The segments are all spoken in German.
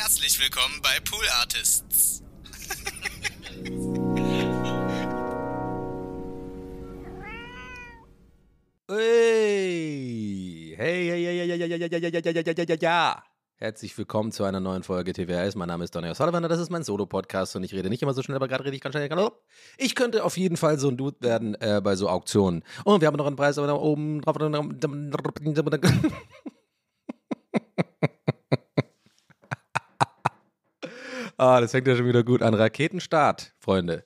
Herzlich willkommen bei Pool Artists. Hey, hey, hey, hey, hey, hey, hey, hey, hey, hey, hey, hey, ja. Herzlich willkommen zu einer neuen Folge TWRS. Mein Name ist Donny O'Sullivan das ist mein Solo-Podcast und ich rede nicht immer so schnell, aber gerade rede ich ganz schnell. Ich könnte auf jeden Fall so ein Dude werden äh, bei so Auktionen. Und wir haben noch einen Preis aber da oben drauf. Ah, das fängt ja schon wieder gut an. Raketenstart, Freunde.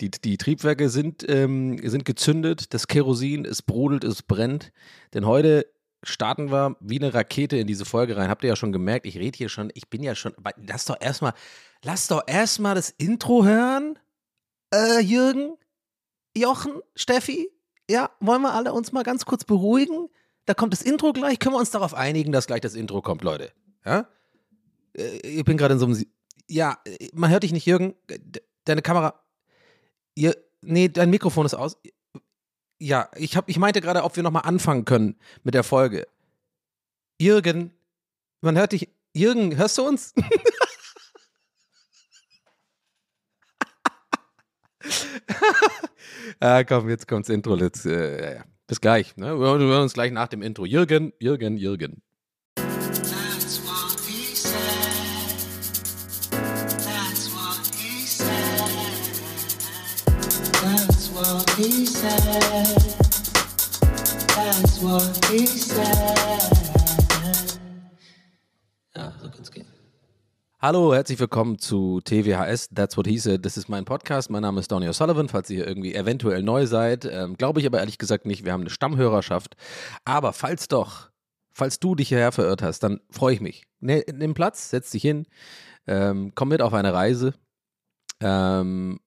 Die, die Triebwerke sind, ähm, sind gezündet, das Kerosin, es brodelt, es brennt. Denn heute starten wir wie eine Rakete in diese Folge rein. Habt ihr ja schon gemerkt, ich rede hier schon, ich bin ja schon. Lass doch erstmal, lass doch erstmal das Intro hören. Äh, Jürgen, Jochen, Steffi, ja, wollen wir alle uns mal ganz kurz beruhigen? Da kommt das Intro gleich. Können wir uns darauf einigen, dass gleich das Intro kommt, Leute? Ja? Äh, ich bin gerade in so einem. Ja, man hört dich nicht, Jürgen. Deine Kamera. Ihr, nee, dein Mikrofon ist aus. Ja, ich, hab, ich meinte gerade, ob wir nochmal anfangen können mit der Folge. Jürgen, man hört dich. Jürgen, hörst du uns? ah, komm, jetzt kommt's Intro. Jetzt, äh. Bis gleich. Ne? Wir hören uns gleich nach dem Intro. Jürgen, Jürgen, Jürgen. Ja, so kann's gehen. Hallo, herzlich willkommen zu TWHS, That's What He Said. Das ist mein Podcast. Mein Name ist Donny O'Sullivan, falls ihr irgendwie eventuell neu seid. Ähm, Glaube ich aber ehrlich gesagt nicht. Wir haben eine Stammhörerschaft. Aber falls doch, falls du dich hierher verirrt hast, dann freue ich mich. Ne, nimm Platz, setz dich hin, ähm, komm mit auf eine Reise. Ähm,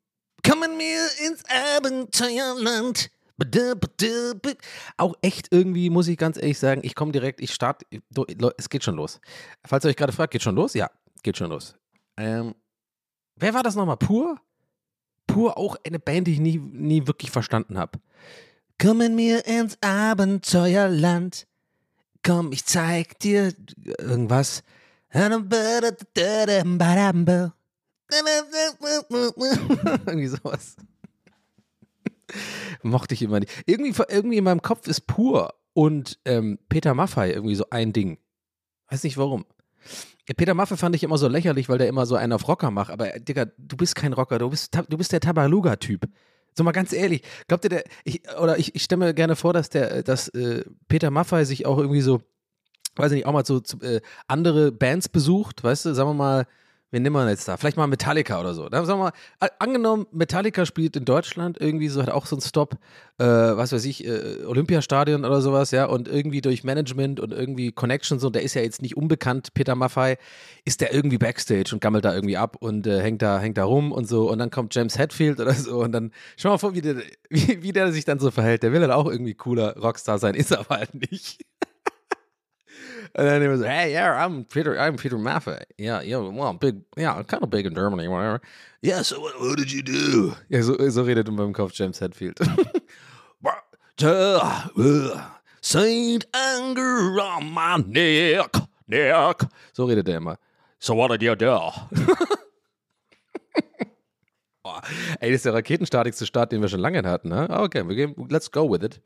komm mit mir ins Abenteuerland. Auch echt irgendwie, muss ich ganz ehrlich sagen, ich komme direkt, ich starte, es geht schon los. Falls ihr euch gerade fragt, geht schon los? Ja, geht schon los. Ähm, wer war das nochmal? Pur? Pur auch eine Band, die ich nie, nie wirklich verstanden habe. Komm mit mir ins Abenteuerland. Komm, ich zeig dir irgendwas. Irgendwie sowas. Mochte ich immer nicht. Irgendwie, irgendwie in meinem Kopf ist pur und ähm, Peter Maffei irgendwie so ein Ding. Weiß nicht warum. Peter Maffei fand ich immer so lächerlich, weil der immer so einen auf Rocker macht. Aber Digga, du bist kein Rocker, du bist, du bist der Tabaluga-Typ. So mal ganz ehrlich, glaubt ihr, der, ich, oder ich, ich stelle mir gerne vor, dass der, dass äh, Peter Maffei sich auch irgendwie so, weiß ich nicht, auch mal so äh, andere Bands besucht, weißt du, sagen wir mal, wen nehmen wir jetzt da? Vielleicht mal Metallica oder so. Dann sagen wir mal, angenommen, Metallica spielt in Deutschland irgendwie so, hat auch so einen Stop, äh, was weiß ich, äh, Olympiastadion oder sowas, ja, und irgendwie durch Management und irgendwie Connections und der ist ja jetzt nicht unbekannt, Peter Maffei, ist der irgendwie Backstage und gammelt da irgendwie ab und äh, hängt da, hängt da rum und so und dann kommt James Hetfield oder so und dann schau mal vor, wie der, wie, wie der sich dann so verhält. Der will halt auch irgendwie cooler Rockstar sein, ist er aber halt nicht. And then he was, hey, yeah, I'm Peter, I'm Peter Maffei. Yeah, yeah, well, big, yeah, kind of big in Germany, whatever. Yeah, so what, what did you do? Ja, so, so redet in meinem Kopf James Hetfield. Saint Anger on my neck, neck. So redet er immer. So what did you do? Ey, das ist der raketenstatigste Start, den wir schon lange hatten, ne? Okay, wir gehen, let's go with it.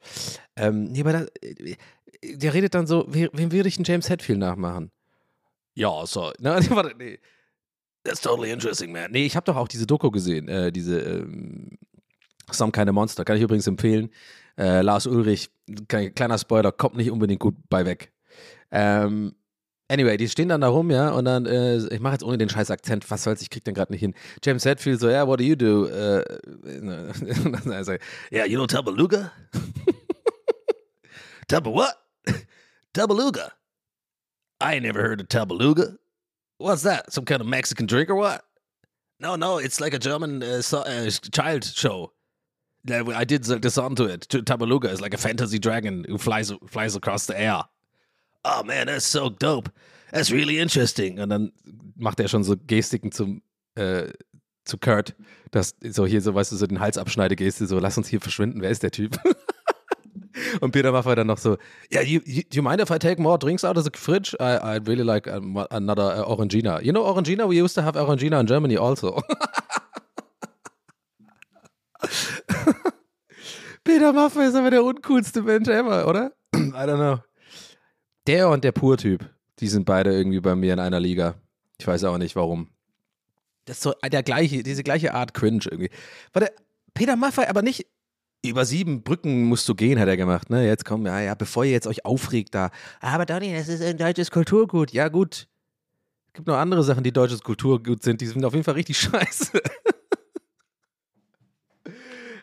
Ähm, nee, aber da, äh, der redet dann so, we- wem würde ich einen James Hetfield nachmachen? Ja, so, ne, warte, nee. That's totally interesting, man. Nee, ich habe doch auch diese Doku gesehen, äh, diese ähm, Some Kind of Monster, kann ich übrigens empfehlen. Äh, Lars Ulrich, kleiner Spoiler, kommt nicht unbedingt gut bei weg. Ähm, Anyway, die stehen dann da rum, ja, und dann, äh, ich mache jetzt ohne den scheiß Akzent, was soll's, ich krieg den gerade nicht hin. James Hetfield so, yeah, what do you do? Äh, und dann sagt er, yeah, you know Tabaluga? Taba what? Tabaluga? I ain't never heard of Tabaluga. What's that? Some kind of Mexican drink or what? No, no, it's like a German uh, so, uh, child show. I did the song to it. Tabaluga is like a fantasy dragon who flies flies across the air. Oh man, that's so dope. That's really interesting. Und dann macht er schon so Gestiken zum äh, zu Kurt, dass so hier so, weißt du, so den Hals abschneide Geste, so lass uns hier verschwinden. Wer ist der Typ? Und Peter Maffay dann noch so, yeah, you, you, do you mind if I take more drinks out of the fridge? I, I'd really like another uh, Orangina. You know Orangina? We used to have Orangina in Germany also. Peter Maffay ist aber der uncoolste Mensch ever, oder? I don't know. Der und der Pur-Typ, die sind beide irgendwie bei mir in einer Liga. Ich weiß auch nicht warum. Das ist so der gleiche, diese gleiche Art Cringe irgendwie. Warte, Peter Maffay, aber nicht über sieben Brücken musst du gehen, hat er gemacht. Ne? Jetzt komm, ja, ja, bevor ihr jetzt euch aufregt da. Aber Donny, das ist ein deutsches Kulturgut. Ja, gut. Es gibt noch andere Sachen, die deutsches Kulturgut sind. Die sind auf jeden Fall richtig scheiße.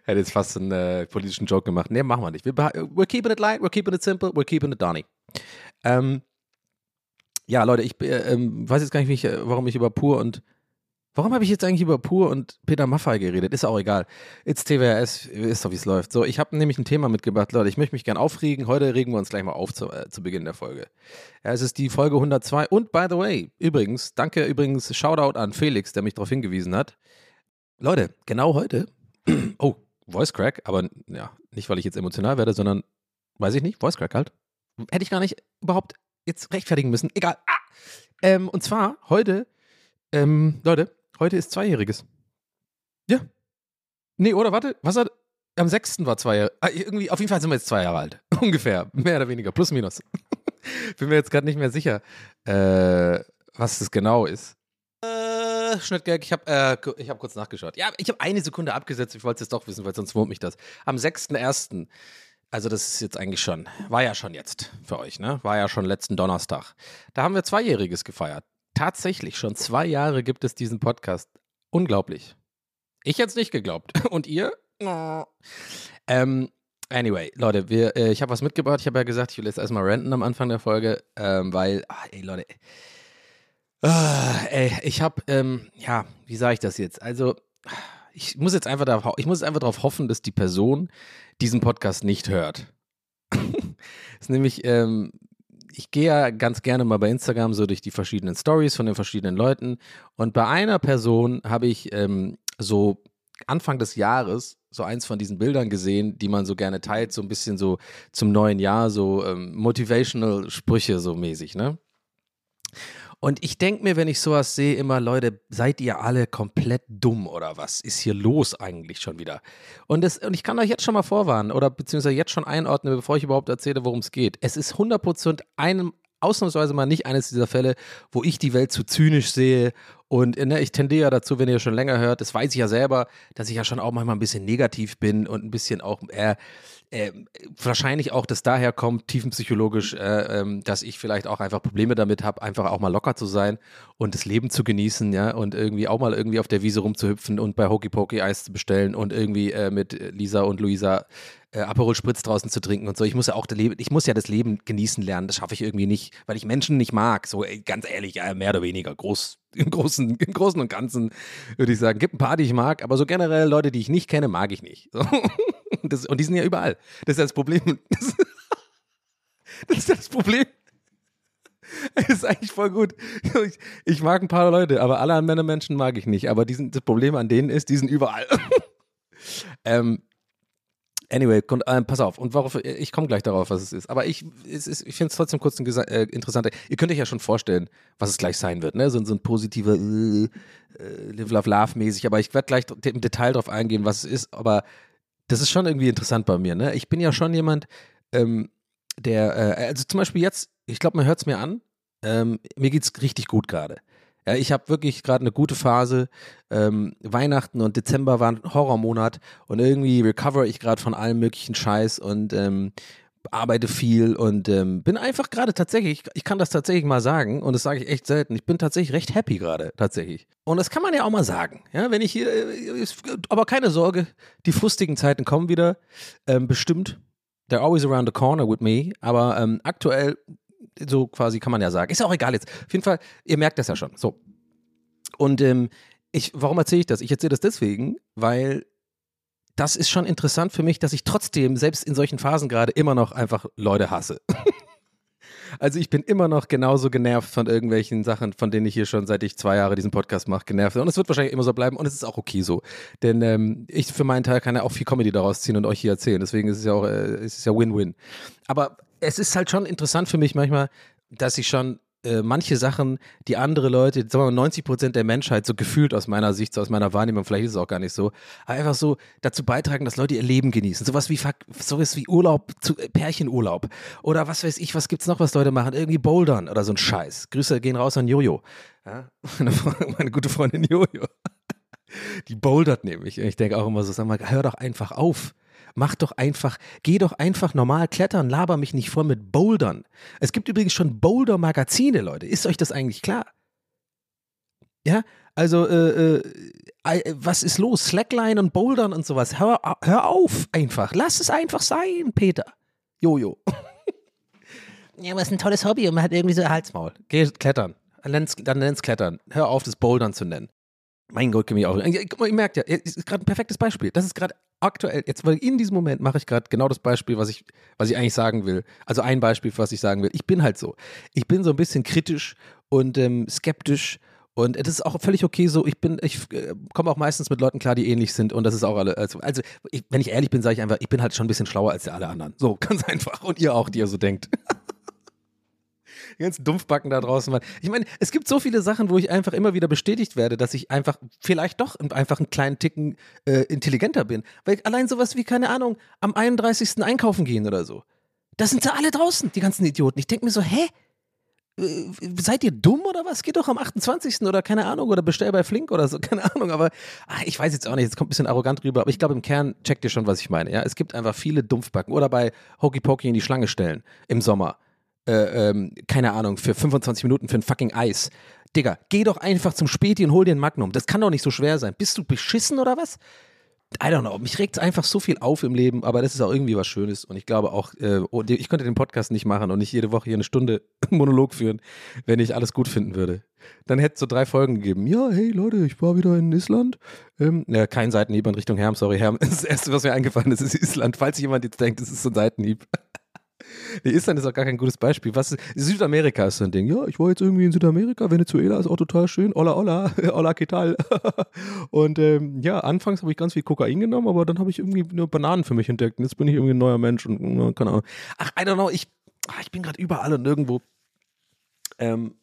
Hätte jetzt fast einen äh, politischen Joke gemacht. Nee, machen wir nicht. We're keeping it light, we're keeping it simple, we're keeping it Donny. Ähm, ja, Leute, ich äh, ähm, weiß jetzt gar nicht, ich, warum ich über Pur und Warum habe ich jetzt eigentlich über Pur und Peter Maffay geredet? Ist auch egal. It's TWRS, ist doch, wie es läuft. So, ich habe nämlich ein Thema mitgebracht, Leute. Ich möchte mich gern aufregen. Heute regen wir uns gleich mal auf zu, äh, zu Beginn der Folge. Ja, es ist die Folge 102. Und by the way, übrigens, danke übrigens, Shoutout an Felix, der mich darauf hingewiesen hat. Leute, genau heute, oh, Voice Crack, aber ja, nicht, weil ich jetzt emotional werde, sondern, weiß ich nicht, Voice Crack halt. Hätte ich gar nicht überhaupt jetzt rechtfertigen müssen. Egal. Ah! Ähm, und zwar heute, ähm, Leute, heute ist Zweijähriges. Ja. Nee, oder warte, was hat. Am 6. war zwei Jahre. Ah, irgendwie, auf jeden Fall sind wir jetzt zwei Jahre alt. Ungefähr. Mehr oder weniger. Plus, minus. Bin mir jetzt gerade nicht mehr sicher, äh, was das genau ist. Äh, Schnittgag, ich habe äh, hab kurz nachgeschaut. Ja, ich habe eine Sekunde abgesetzt. Ich wollte es doch wissen, weil sonst wurmt mich das. Am 6.1. Also das ist jetzt eigentlich schon, war ja schon jetzt für euch, ne? War ja schon letzten Donnerstag. Da haben wir Zweijähriges gefeiert. Tatsächlich, schon zwei Jahre gibt es diesen Podcast. Unglaublich. Ich hätte es nicht geglaubt. Und ihr? Ähm, anyway, Leute, wir, äh, ich habe was mitgebracht. Ich habe ja gesagt, ich will jetzt erstmal renten am Anfang der Folge, ähm, weil, ach, ey, Leute, ah, ey, ich habe, ähm, ja, wie sage ich das jetzt? Also, ich muss jetzt einfach darauf, ich muss einfach darauf hoffen, dass die Person diesen Podcast nicht hört. das ist nämlich, ähm, ich gehe ja ganz gerne mal bei Instagram so durch die verschiedenen Stories von den verschiedenen Leuten und bei einer Person habe ich ähm, so Anfang des Jahres so eins von diesen Bildern gesehen, die man so gerne teilt, so ein bisschen so zum neuen Jahr, so ähm, motivational Sprüche so mäßig, ne? Und ich denke mir, wenn ich sowas sehe, immer, Leute, seid ihr alle komplett dumm oder was ist hier los eigentlich schon wieder? Und, das, und ich kann euch jetzt schon mal vorwarnen oder beziehungsweise jetzt schon einordnen, bevor ich überhaupt erzähle, worum es geht. Es ist 100% einem, ausnahmsweise mal nicht eines dieser Fälle, wo ich die Welt zu zynisch sehe. Und ne, ich tendiere ja dazu, wenn ihr schon länger hört, das weiß ich ja selber, dass ich ja schon auch manchmal ein bisschen negativ bin und ein bisschen auch eher äh, wahrscheinlich auch das daher kommt, tiefenpsychologisch, äh, ähm, dass ich vielleicht auch einfach Probleme damit habe, einfach auch mal locker zu sein und das Leben zu genießen, ja, und irgendwie auch mal irgendwie auf der Wiese rumzuhüpfen und bei Hokey Pokey Eis zu bestellen und irgendwie äh, mit Lisa und Luisa äh, Aperol Spritz draußen zu trinken und so. Ich muss ja auch das Leben, ich muss ja das Leben genießen lernen. Das schaffe ich irgendwie nicht, weil ich Menschen nicht mag. So ganz ehrlich, mehr oder weniger groß, im großen, im großen und Ganzen würde ich sagen. Gibt ein paar, die ich mag, aber so generell Leute, die ich nicht kenne, mag ich nicht. So. Das, und die sind ja überall. Das ist das Problem. Das, das ist das Problem. Das ist eigentlich voll gut. Ich, ich, mag ein paar Leute, aber alle anderen Menschen mag ich nicht. Aber diesen, das Problem an denen ist, die sind überall. ähm, Anyway, äh, pass auf. Und worauf, ich komme gleich darauf, was es ist. Aber ich, ich finde es trotzdem kurz ein äh, interessanter. Ihr könnt euch ja schon vorstellen, was es gleich sein wird. Ne? So, so ein positiver äh, äh Live, Love, Love mäßig. Aber ich werde gleich im Detail darauf eingehen, was es ist. Aber das ist schon irgendwie interessant bei mir. Ne? Ich bin ja schon jemand, ähm, der, äh, also zum Beispiel jetzt, ich glaube, man hört es mir an, ähm, mir geht es richtig gut gerade. Ja, ich habe wirklich gerade eine gute Phase. Ähm, Weihnachten und Dezember waren Horrormonat und irgendwie recover ich gerade von allem möglichen Scheiß und ähm, arbeite viel und ähm, bin einfach gerade tatsächlich, ich kann das tatsächlich mal sagen und das sage ich echt selten, ich bin tatsächlich recht happy gerade, tatsächlich. Und das kann man ja auch mal sagen, ja, wenn ich hier, äh, aber keine Sorge, die frustigen Zeiten kommen wieder, ähm, bestimmt. They're always around the corner with me, aber ähm, aktuell, so quasi kann man ja sagen, ist auch egal jetzt. Auf jeden Fall, ihr merkt das ja schon, so. Und ähm, ich, warum erzähle ich das? Ich erzähle das deswegen, weil das ist schon interessant für mich, dass ich trotzdem, selbst in solchen Phasen gerade, immer noch einfach Leute hasse. Also ich bin immer noch genauso genervt von irgendwelchen Sachen, von denen ich hier schon seit ich zwei Jahre diesen Podcast mache, genervt. Und es wird wahrscheinlich immer so bleiben und es ist auch okay so. Denn ähm, ich für meinen Teil kann ja auch viel Comedy daraus ziehen und euch hier erzählen. Deswegen ist es ja auch, äh, es ist ja Win-Win. Aber es ist halt schon interessant für mich manchmal, dass ich schon äh, manche Sachen, die andere Leute, sagen wir mal 90 Prozent der Menschheit, so gefühlt aus meiner Sicht, so aus meiner Wahrnehmung, vielleicht ist es auch gar nicht so, einfach so dazu beitragen, dass Leute ihr Leben genießen. Sowas wie, sowas wie Urlaub, zu, äh, Pärchenurlaub. Oder was weiß ich, was gibt's noch, was Leute machen? Irgendwie Bouldern oder so ein Scheiß. Grüße gehen raus an Jojo. Ja? Meine, meine gute Freundin Jojo. Die bouldert nämlich. Ich denke auch immer so, sag mal, hör doch einfach auf. Mach doch einfach, geh doch einfach normal klettern, laber mich nicht voll mit Bouldern. Es gibt übrigens schon Boulder-Magazine, Leute. Ist euch das eigentlich klar? Ja, also, äh, äh, was ist los? Slackline und Bouldern und sowas. Hör, hör auf einfach. Lass es einfach sein, Peter. Jojo. ja, aber es ist ein tolles Hobby und man hat irgendwie so ein Halsmaul. Geh klettern. Dann nenn's Klettern. Hör auf, das Bouldern zu nennen. Mein Gott, kann mich auch. Ihr merkt ja, es ist gerade ein perfektes Beispiel. Das ist gerade aktuell, jetzt, weil in diesem Moment mache ich gerade genau das Beispiel, was ich, was ich eigentlich sagen will. Also ein Beispiel, was ich sagen will. Ich bin halt so. Ich bin so ein bisschen kritisch und ähm, skeptisch. Und das ist auch völlig okay so. Ich bin, ich äh, komme auch meistens mit Leuten klar, die ähnlich sind. Und das ist auch alle. Also, also ich, wenn ich ehrlich bin, sage ich einfach, ich bin halt schon ein bisschen schlauer als alle anderen. So, ganz einfach. Und ihr auch, die ihr so denkt. Ganzen Dumpfbacken da draußen waren. Ich meine, es gibt so viele Sachen, wo ich einfach immer wieder bestätigt werde, dass ich einfach vielleicht doch einfach einen kleinen Ticken äh, intelligenter bin. Weil allein sowas wie, keine Ahnung, am 31. einkaufen gehen oder so. Da sind sie alle draußen, die ganzen Idioten. Ich denke mir so, hä? Äh, seid ihr dumm oder was? Geht doch am 28. oder keine Ahnung oder bestell bei Flink oder so, keine Ahnung, aber ach, ich weiß jetzt auch nicht, es kommt ein bisschen arrogant rüber, aber ich glaube im Kern checkt ihr schon, was ich meine, ja? Es gibt einfach viele Dumpfbacken oder bei Hokey Pokey in die Schlange stellen im Sommer äh, ähm, keine Ahnung, für 25 Minuten für ein fucking Eis. Digga, geh doch einfach zum Späti und hol dir ein Magnum. Das kann doch nicht so schwer sein. Bist du beschissen oder was? I don't know. Mich regt einfach so viel auf im Leben, aber das ist auch irgendwie was Schönes. Und ich glaube auch, äh, oh, ich könnte den Podcast nicht machen und nicht jede Woche hier eine Stunde Monolog führen, wenn ich alles gut finden würde. Dann hätte es so drei Folgen gegeben. Ja, hey Leute, ich war wieder in Island. Ähm, ja, kein Seitenhieb in Richtung Herm, sorry, Herm. Das Erste, was mir eingefallen ist, ist Island. Falls jemand jetzt denkt, das ist so ein Seitenhieb. Nee, Island ist auch gar kein gutes Beispiel. Was, Südamerika ist so ein Ding. Ja, ich war jetzt irgendwie in Südamerika. Venezuela ist auch total schön. Hola, hola. Hola, ¿qué tal? Und ähm, ja, anfangs habe ich ganz viel Kokain genommen, aber dann habe ich irgendwie nur Bananen für mich entdeckt. Und jetzt bin ich irgendwie ein neuer Mensch und keine Ahnung. Ach, I don't know. Ich, ach, ich bin gerade überall und nirgendwo. Ähm,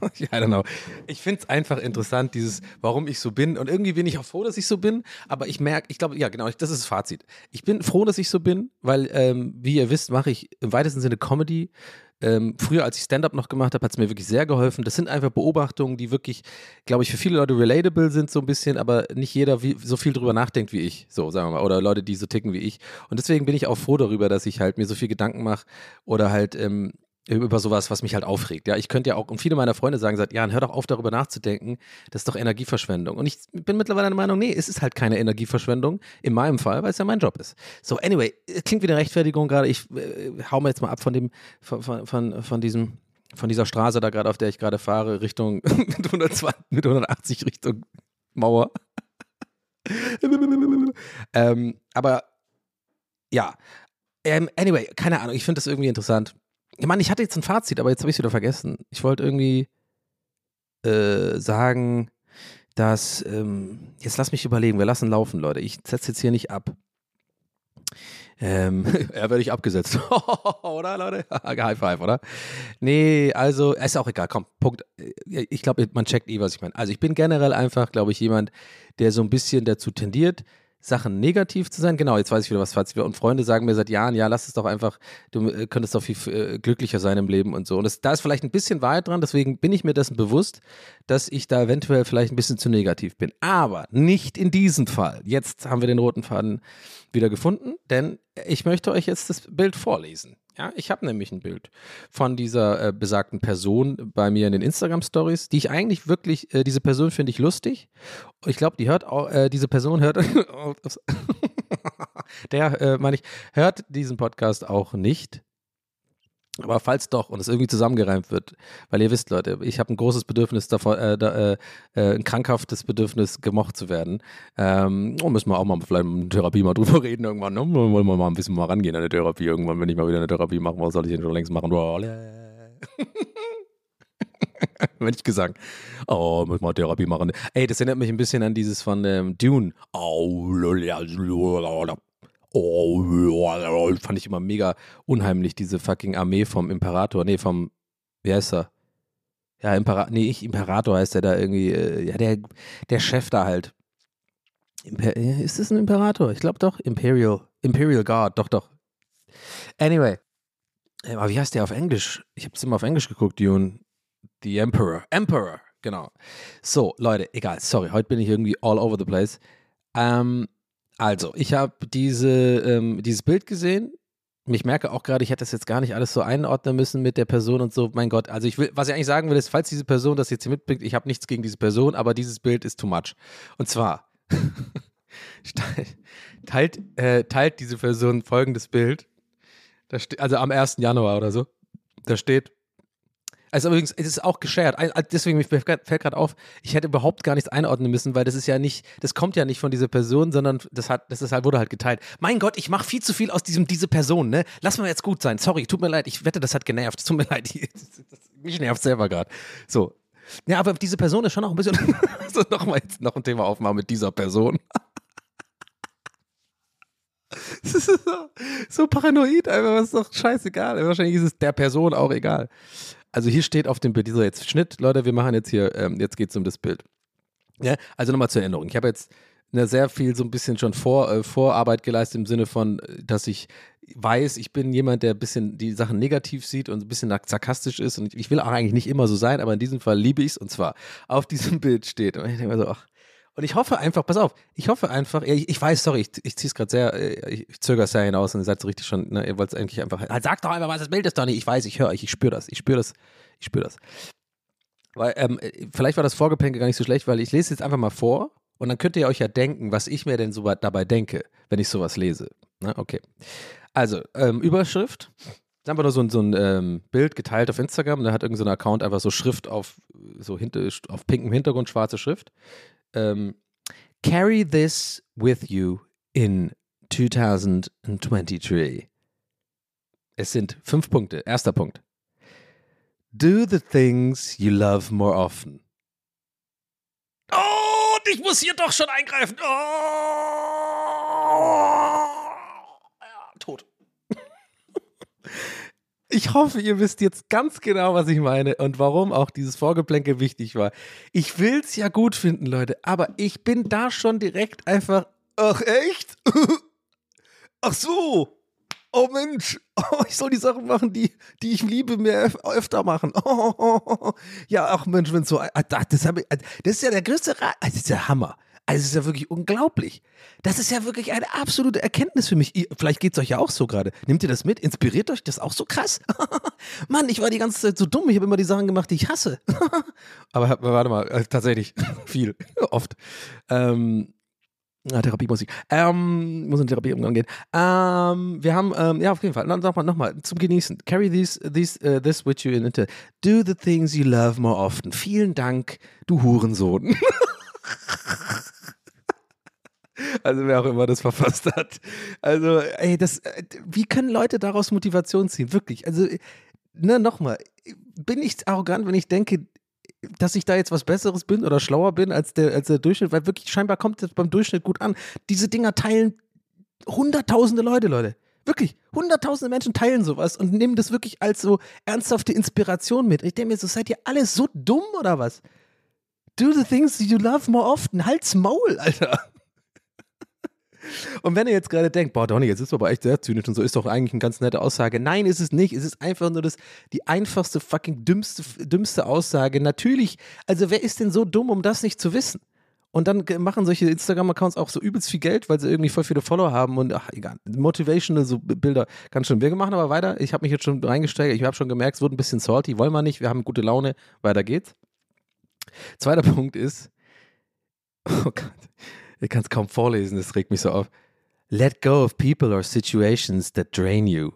I don't know. Ich finde es einfach interessant, dieses, warum ich so bin. Und irgendwie bin ich auch froh, dass ich so bin. Aber ich merke, ich glaube, ja, genau, das ist das Fazit. Ich bin froh, dass ich so bin, weil, ähm, wie ihr wisst, mache ich im weitesten Sinne Comedy. Ähm, früher, als ich Stand-up noch gemacht habe, hat es mir wirklich sehr geholfen. Das sind einfach Beobachtungen, die wirklich, glaube ich, für viele Leute relatable sind, so ein bisschen, aber nicht jeder wie, so viel drüber nachdenkt wie ich, so sagen wir mal, oder Leute, die so ticken wie ich. Und deswegen bin ich auch froh darüber, dass ich halt mir so viel Gedanken mache oder halt ähm, über sowas, was mich halt aufregt. Ja, ich könnte ja auch, und viele meiner Freunde sagen, sagt, ja, hör doch auf, darüber nachzudenken. Das ist doch Energieverschwendung. Und ich bin mittlerweile der Meinung, nee, es ist halt keine Energieverschwendung. In meinem Fall, weil es ja mein Job ist. So, anyway, klingt wie eine Rechtfertigung gerade. Ich äh, hau mir jetzt mal ab von dem, von, von, von, von diesem, von dieser Straße da gerade, auf der ich gerade fahre, Richtung mit 120, mit 180 Richtung Mauer. ähm, aber ja. Ähm, anyway, keine Ahnung, ich finde das irgendwie interessant ich meine, ich hatte jetzt ein Fazit, aber jetzt habe ich es wieder vergessen. Ich wollte irgendwie äh, sagen, dass, ähm, jetzt lass mich überlegen, wir lassen laufen, Leute. Ich setze jetzt hier nicht ab. Ähm, ja, werde ich abgesetzt. oder, Leute? High five, oder? Nee, also, ist auch egal, komm, Punkt. Ich glaube, man checkt eh, was ich meine. Also, ich bin generell einfach, glaube ich, jemand, der so ein bisschen dazu tendiert, Sachen negativ zu sein. Genau, jetzt weiß ich wieder, was Fazit Und Freunde sagen mir seit Jahren, ja, lass es doch einfach, du äh, könntest doch viel äh, glücklicher sein im Leben und so. Und das, da ist vielleicht ein bisschen Wahrheit dran, deswegen bin ich mir dessen bewusst, dass ich da eventuell vielleicht ein bisschen zu negativ bin. Aber nicht in diesem Fall. Jetzt haben wir den roten Faden wieder gefunden, denn ich möchte euch jetzt das Bild vorlesen. Ja, ich habe nämlich ein Bild von dieser äh, besagten Person bei mir in den Instagram Stories, die ich eigentlich wirklich, äh, diese Person finde ich lustig. Ich glaube, die hört auch, äh, diese Person hört, der, äh, meine ich, hört diesen Podcast auch nicht. Aber falls doch und es irgendwie zusammengereimt wird, weil ihr wisst, Leute, ich habe ein großes Bedürfnis davor, äh, da, äh, äh, ein krankhaftes Bedürfnis, gemocht zu werden. Ähm, oh, müssen wir auch mal vielleicht in Therapie mal drüber reden irgendwann. Ne? Wollen wir mal ein bisschen mal rangehen an eine Therapie irgendwann, wenn ich mal wieder eine Therapie mache, was soll ich denn schon längst machen? wenn ich gesagt, oh, muss mal Therapie machen. Ey, das erinnert mich ein bisschen an dieses von ähm, Dune. Oh, Oh, fand ich immer mega unheimlich, diese fucking Armee vom Imperator. Nee, vom, wie heißt er? Ja, Imperator, nee, ich, Imperator heißt der da irgendwie, äh, ja, der, der Chef da halt. Imper äh, ist das ein Imperator? Ich glaube doch, Imperial, Imperial Guard, doch, doch. Anyway, äh, aber wie heißt der auf Englisch? Ich habe es immer auf Englisch geguckt, Dune. The Emperor. Emperor, genau. So, Leute, egal, sorry, heute bin ich irgendwie all over the place. Ähm, also, ich habe diese, ähm, dieses Bild gesehen. Ich merke auch gerade, ich hätte das jetzt gar nicht alles so einordnen müssen mit der Person und so. Mein Gott, also ich will, was ich eigentlich sagen will, ist, falls diese Person das jetzt hier mitbringt, ich habe nichts gegen diese Person, aber dieses Bild ist too much. Und zwar teilt, äh, teilt diese Person folgendes Bild. also am 1. Januar oder so. Da steht, also übrigens, es ist auch geshared. Deswegen fällt gerade auf, ich hätte überhaupt gar nichts einordnen müssen, weil das ist ja nicht, das kommt ja nicht von dieser Person, sondern das hat, das ist halt, wurde halt geteilt. Mein Gott, ich mache viel zu viel aus diesem, diese Person, ne? Lass mal jetzt gut sein. Sorry, tut mir leid. Ich wette, das hat genervt. Tut mir leid. Mich nervt selber gerade. So. Ja, aber diese Person ist schon auch ein bisschen, so nochmal jetzt noch ein Thema aufmachen mit dieser Person. so, so paranoid, einfach, was ist doch scheißegal. Wahrscheinlich ist es der Person auch egal. Also hier steht auf dem Bild, dieser jetzt Schnitt, Leute, wir machen jetzt hier, ähm, jetzt geht es um das Bild. Ja, also nochmal zur Erinnerung. Ich habe jetzt eine sehr viel so ein bisschen schon Vor, äh, Vorarbeit geleistet im Sinne von, dass ich weiß, ich bin jemand, der ein bisschen die Sachen negativ sieht und ein bisschen sarkastisch ist und ich will auch eigentlich nicht immer so sein, aber in diesem Fall liebe ich es und zwar auf diesem Bild steht und ich denke mir so, ach, und ich hoffe einfach, pass auf, ich hoffe einfach, ich, ich weiß, sorry, ich, ich ziehe es gerade sehr, äh, ich, ich zögere sehr hinaus und ihr seid so richtig schon, ne, ihr wollt es eigentlich einfach, halt, sag doch einfach, was das Bild ist, Donny. Ich weiß, ich höre euch, ich spüre das, ich spüre das, ich spüre das. Weil, ähm, vielleicht war das Vorgeplänkel gar nicht so schlecht, weil ich lese jetzt einfach mal vor und dann könnt ihr euch ja denken, was ich mir denn so dabei denke, wenn ich sowas lese. Na, ne, okay. Also, ähm, Überschrift. Das ist einfach nur so ein, so ein ähm, Bild geteilt auf Instagram. Da hat irgendein so Account einfach so Schrift auf so hinter, auf pinkem Hintergrund, schwarze Schrift um, carry this with you in 2023. Es sind fünf Punkte. Erster Punkt. Do the things you love more often. Oh, ich muss hier doch schon eingreifen. Oh, ja, tot. Ich hoffe, ihr wisst jetzt ganz genau, was ich meine und warum auch dieses Vorgeplänke wichtig war. Ich will es ja gut finden, Leute, aber ich bin da schon direkt einfach. Ach, echt? Ach so. Oh Mensch, oh, ich soll die Sachen machen, die, die ich liebe, mehr öf öfter machen. Oh, oh, oh, ja, ach Mensch, wenn so, ah, das, das, das ist ja der größte, Ra das ist der Hammer. Also es ist ja wirklich unglaublich. Das ist ja wirklich eine absolute Erkenntnis für mich. Ihr, vielleicht geht es euch ja auch so gerade. Nehmt ihr das mit? Inspiriert euch das auch so krass? Mann, ich war die ganze Zeit so dumm. Ich habe immer die Sachen gemacht, die ich hasse. Aber warte mal, äh, tatsächlich viel, oft. Ähm, Ah, Therapiemusik. Ähm, muss in Therapie umgehen. Ähm, wir haben, ähm, ja, auf jeden Fall. Nochmal, nochmal, zum Genießen. Carry these, these, uh, this with you into. Do the things you love more often. Vielen Dank, du Hurensohn. Also wer auch immer das verfasst hat. Also, ey, das, äh, wie können Leute daraus Motivation ziehen? Wirklich. Also, ne, nochmal, bin ich arrogant, wenn ich denke, dass ich da jetzt was Besseres bin oder schlauer bin als der, als der Durchschnitt, weil wirklich scheinbar kommt das beim Durchschnitt gut an. Diese Dinger teilen hunderttausende Leute, Leute. Wirklich, hunderttausende Menschen teilen sowas und nehmen das wirklich als so ernsthafte Inspiration mit. Ich denke mir so, seid ihr alle so dumm oder was? Do the things you love more often. Halt's Maul, Alter. Und wenn ihr jetzt gerade denkt, boah, Donny, jetzt ist aber echt sehr zynisch und so, ist doch eigentlich eine ganz nette Aussage. Nein, ist es nicht. Es ist einfach nur das, die einfachste, fucking dümmste, dümmste Aussage. Natürlich, also wer ist denn so dumm, um das nicht zu wissen? Und dann machen solche Instagram-Accounts auch so übelst viel Geld, weil sie irgendwie voll viele Follower haben und ach, egal. Motivational so Bilder ganz schön. Wir machen aber weiter. Ich habe mich jetzt schon reingesteigert. Ich habe schon gemerkt, es wird ein bisschen salty. Wollen wir nicht. Wir haben gute Laune. Weiter geht's. Zweiter Punkt ist, oh Gott, ich kann es kaum vorlesen, das regt mich so auf. Let go of people or situations that drain you.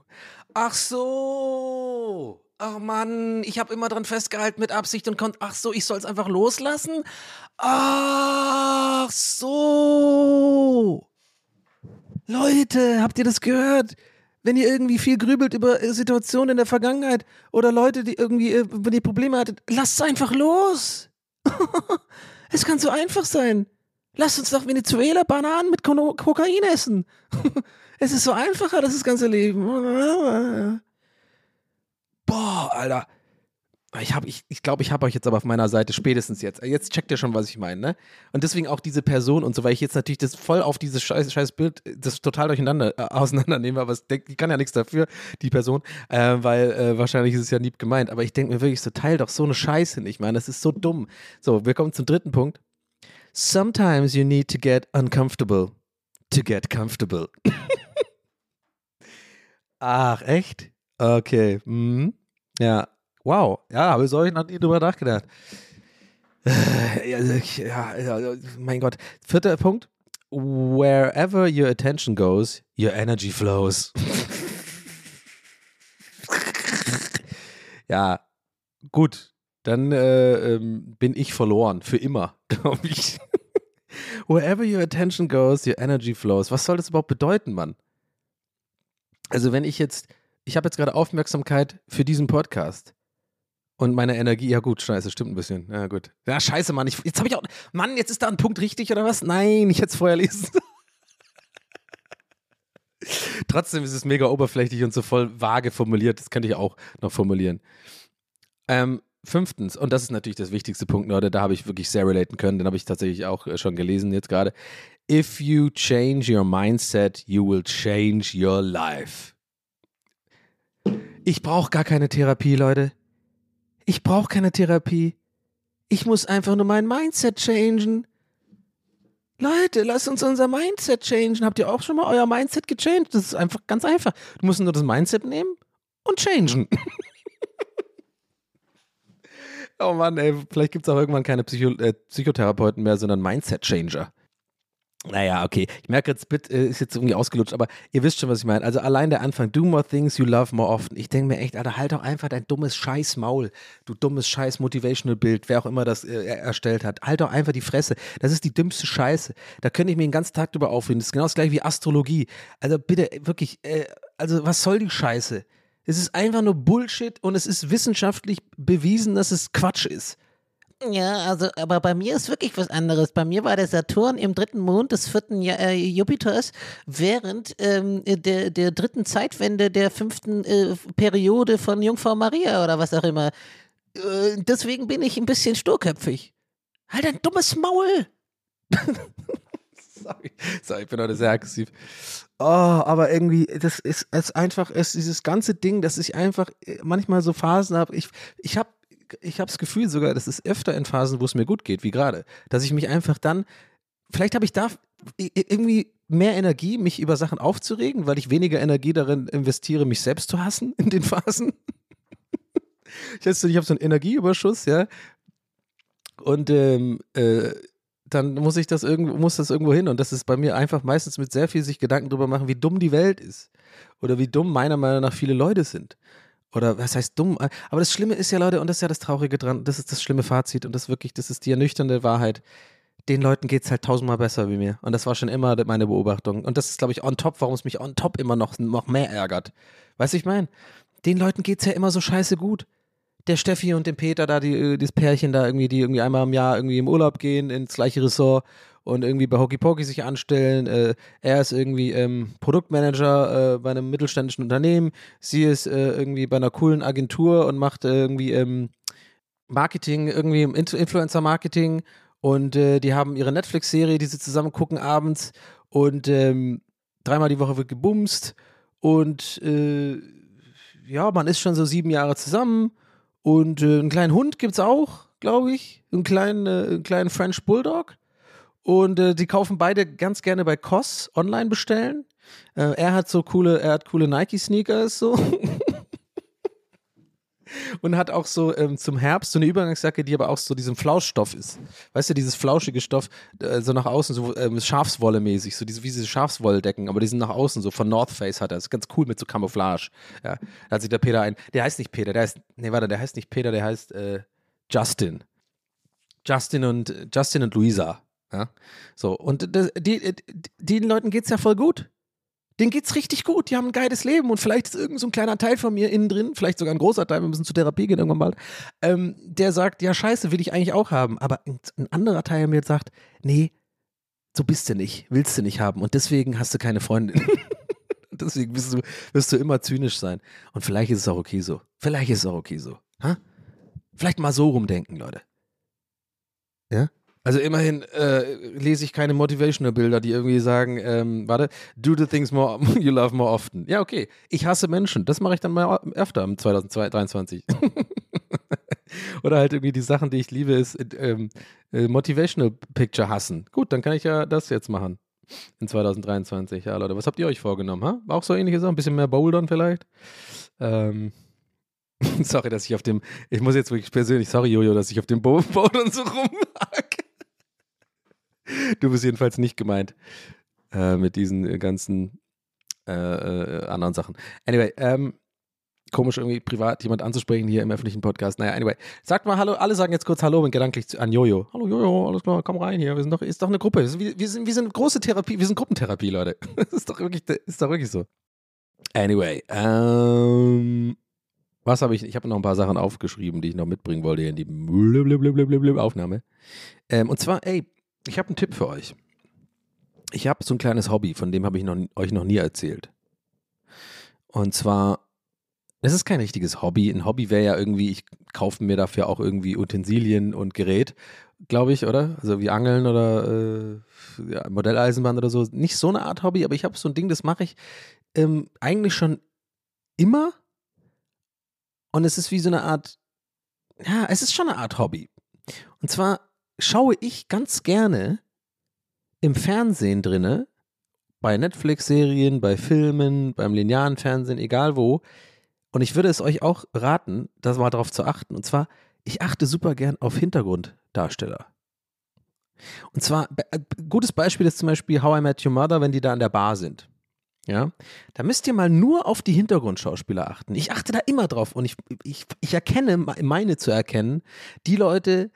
Ach so. Ach Mann, ich habe immer dran festgehalten mit Absicht und konnte. Ach so, ich soll es einfach loslassen? Ach so. Leute, habt ihr das gehört? Wenn ihr irgendwie viel grübelt über äh, Situationen in der Vergangenheit oder Leute, die irgendwie, äh, wenn ihr Probleme hattet, lasst es einfach los. es kann so einfach sein. Lasst uns nach Venezuela Bananen mit Kokain essen. es ist so einfacher, das, das ganze Leben. Boah, Alter. Ich glaube, ich, ich, glaub, ich habe euch jetzt aber auf meiner Seite spätestens jetzt. Jetzt checkt ihr schon, was ich meine, ne? Und deswegen auch diese Person und so, weil ich jetzt natürlich das voll auf dieses scheiß, scheiß Bild, das total durcheinander äh, auseinandernehme, aber es denk, die kann ja nichts dafür, die Person, äh, weil äh, wahrscheinlich ist es ja nie gemeint. Aber ich denke mir wirklich so, teil doch so eine Scheiße nicht, man. Das ist so dumm. So, wir kommen zum dritten Punkt. Sometimes you need to get uncomfortable to get comfortable. Ach, echt? Okay. Mhm. Ja, wow. Ja, habe ich noch nie drüber nachgedacht. Also, ja, ja, mein Gott. Vierter Punkt. Wherever your attention goes, your energy flows. ja, gut. Dann äh, ähm, bin ich verloren. Für immer, glaube ich. Wherever your attention goes, your energy flows. Was soll das überhaupt bedeuten, Mann? Also, wenn ich jetzt ich habe jetzt gerade Aufmerksamkeit für diesen Podcast. Und meine Energie, ja gut, scheiße, stimmt ein bisschen. Ja, gut. Ja, scheiße, Mann. Ich, jetzt habe ich auch. Mann, jetzt ist da ein Punkt richtig oder was? Nein, ich hätte es vorher lesen. Trotzdem ist es mega oberflächlich und so voll vage formuliert. Das könnte ich auch noch formulieren. Ähm, fünftens, und das ist natürlich das wichtigste Punkt, Leute, da habe ich wirklich sehr relaten können, den habe ich tatsächlich auch äh, schon gelesen jetzt gerade. If you change your mindset, you will change your life. Ich brauche gar keine Therapie, Leute. Ich brauche keine Therapie. Ich muss einfach nur mein Mindset changen. Leute, lasst uns unser Mindset changen. Habt ihr auch schon mal euer Mindset gechanged? Das ist einfach ganz einfach. Du musst nur das Mindset nehmen und changen. oh Mann, ey, vielleicht gibt es auch irgendwann keine Psycho äh, Psychotherapeuten mehr, sondern Mindset-Changer. Naja, okay. Ich merke jetzt, Bit äh, ist jetzt irgendwie ausgelutscht, aber ihr wisst schon, was ich meine. Also allein der Anfang, do more things you love more often. Ich denke mir echt, Alter, halt doch einfach dein dummes Scheiß-Maul. Du dummes Scheiß-Motivational-Bild, wer auch immer das äh, erstellt hat. Halt doch einfach die Fresse. Das ist die dümmste Scheiße. Da könnte ich mir den ganzen Tag drüber aufreden. Das ist genau das gleiche wie Astrologie. Also bitte, wirklich, äh, also was soll die Scheiße? Es ist einfach nur Bullshit und es ist wissenschaftlich bewiesen, dass es Quatsch ist. Ja, also, aber bei mir ist wirklich was anderes. Bei mir war der Saturn im dritten Mond des vierten äh, Jupiters während ähm, der, der dritten Zeitwende der fünften äh, Periode von Jungfrau Maria oder was auch immer. Äh, deswegen bin ich ein bisschen sturköpfig. Halt ein dummes Maul! Sorry. Sorry, ich bin heute sehr aggressiv. Oh, aber irgendwie, das ist, ist einfach, ist dieses ganze Ding, dass ich einfach äh, manchmal so Phasen habe. Ich, ich habe ich habe das Gefühl sogar, das ist öfter in Phasen, wo es mir gut geht, wie gerade, dass ich mich einfach dann, vielleicht habe ich da irgendwie mehr Energie, mich über Sachen aufzuregen, weil ich weniger Energie darin investiere, mich selbst zu hassen in den Phasen. ich habe so einen Energieüberschuss, ja. Und ähm, äh, dann muss ich das irgendwo, muss das irgendwo hin. Und das ist bei mir einfach meistens mit sehr viel sich Gedanken drüber machen, wie dumm die Welt ist. Oder wie dumm meiner Meinung nach viele Leute sind. Oder was heißt dumm? Aber das Schlimme ist ja, Leute, und das ist ja das Traurige dran, das ist das schlimme Fazit und das wirklich, das ist die ernüchternde Wahrheit. Den Leuten geht es halt tausendmal besser wie mir. Und das war schon immer meine Beobachtung. Und das ist, glaube ich, on top, warum es mich on top immer noch, noch mehr ärgert. Weißt du, ich meine? Den Leuten geht es ja immer so scheiße gut. Der Steffi und dem Peter da, die, äh, das Pärchen da irgendwie, die irgendwie einmal im Jahr irgendwie im Urlaub gehen ins gleiche Ressort und irgendwie bei Hokey Pokey sich anstellen. Äh, er ist irgendwie ähm, Produktmanager äh, bei einem mittelständischen Unternehmen. Sie ist äh, irgendwie bei einer coolen Agentur und macht irgendwie ähm, Marketing, irgendwie Influencer-Marketing. Und äh, die haben ihre Netflix-Serie, die sie zusammen gucken abends. Und ähm, dreimal die Woche wird gebumst. Und äh, ja, man ist schon so sieben Jahre zusammen. Und äh, einen kleinen Hund gibt es auch, glaube ich. Einen kleinen, einen kleinen French Bulldog. Und äh, die kaufen beide ganz gerne bei COS online bestellen. Äh, er hat so coole, er hat coole Nike-Sneakers so. und hat auch so ähm, zum Herbst so eine Übergangsjacke, die aber auch so diesem Flauschstoff ist. Weißt du, dieses flauschige Stoff, äh, so nach außen, so ähm, Schafswolle-mäßig, so diese, wie diese Schafswolldecken, aber die sind nach außen, so von North Face hat er. Das ist ganz cool mit so Camouflage. Ja, da hat sich der Peter ein, der heißt nicht Peter, der heißt, nee, warte, der heißt nicht Peter, der heißt äh, Justin. Justin und Justin und Luisa. Ja, so und das, die, die, den Leuten geht's ja voll gut. Denen geht's richtig gut. Die haben ein geiles Leben und vielleicht ist irgend so ein kleiner Teil von mir innen drin, vielleicht sogar ein großer Teil, wir müssen zur Therapie gehen irgendwann mal, ähm, der sagt, ja scheiße, will ich eigentlich auch haben. Aber ein, ein anderer Teil mir sagt, nee, so bist du nicht, willst du nicht haben und deswegen hast du keine Freundin. deswegen wirst du, wirst du immer zynisch sein. Und vielleicht ist es auch okay so. Vielleicht ist es auch okay so. Ha? Vielleicht mal so rumdenken, Leute. Ja? Also immerhin äh, lese ich keine Motivational-Bilder, die irgendwie sagen, ähm, warte, do the things more you love more often. Ja, okay. Ich hasse Menschen. Das mache ich dann mal öfter im 2023. Oder halt irgendwie die Sachen, die ich liebe, ist ähm, äh, Motivational Picture hassen. Gut, dann kann ich ja das jetzt machen. In 2023. Ja, Leute, was habt ihr euch vorgenommen? Ha? Auch so ähnliche Sachen? Ein bisschen mehr Bouldern vielleicht? Ähm, sorry, dass ich auf dem, ich muss jetzt wirklich persönlich, sorry Jojo, dass ich auf dem Bo Bouldern so rumhake. Du bist jedenfalls nicht gemeint äh, mit diesen äh, ganzen äh, äh, anderen Sachen. Anyway, ähm, komisch irgendwie privat jemand anzusprechen hier im öffentlichen Podcast. Naja, anyway, sagt mal Hallo, alle sagen jetzt kurz Hallo und gedanklich an Jojo. Hallo Jojo, alles klar, komm rein hier. Wir sind doch, ist doch eine Gruppe. Wir, wir, sind, wir sind große Therapie, wir sind Gruppentherapie, Leute. Ist doch wirklich, ist doch wirklich so. Anyway, ähm, was habe ich? Ich habe noch ein paar Sachen aufgeschrieben, die ich noch mitbringen wollte in die Aufnahme. Ähm, und zwar, ey, ich habe einen Tipp für euch. Ich habe so ein kleines Hobby, von dem habe ich noch, euch noch nie erzählt. Und zwar, es ist kein richtiges Hobby. Ein Hobby wäre ja irgendwie, ich kaufe mir dafür auch irgendwie Utensilien und Gerät, glaube ich, oder? Also wie Angeln oder äh, ja, Modelleisenbahn oder so. Nicht so eine Art Hobby, aber ich habe so ein Ding, das mache ich ähm, eigentlich schon immer. Und es ist wie so eine Art, ja, es ist schon eine Art Hobby. Und zwar schaue ich ganz gerne im Fernsehen drinne, bei Netflix-Serien, bei Filmen, beim linearen Fernsehen, egal wo. Und ich würde es euch auch raten, das mal darauf zu achten. Und zwar, ich achte super gern auf Hintergrunddarsteller. Und zwar, äh, gutes Beispiel ist zum Beispiel How I Met Your Mother, wenn die da an der Bar sind. Ja, da müsst ihr mal nur auf die Hintergrundschauspieler achten. Ich achte da immer drauf und ich, ich, ich erkenne, meine zu erkennen, die Leute,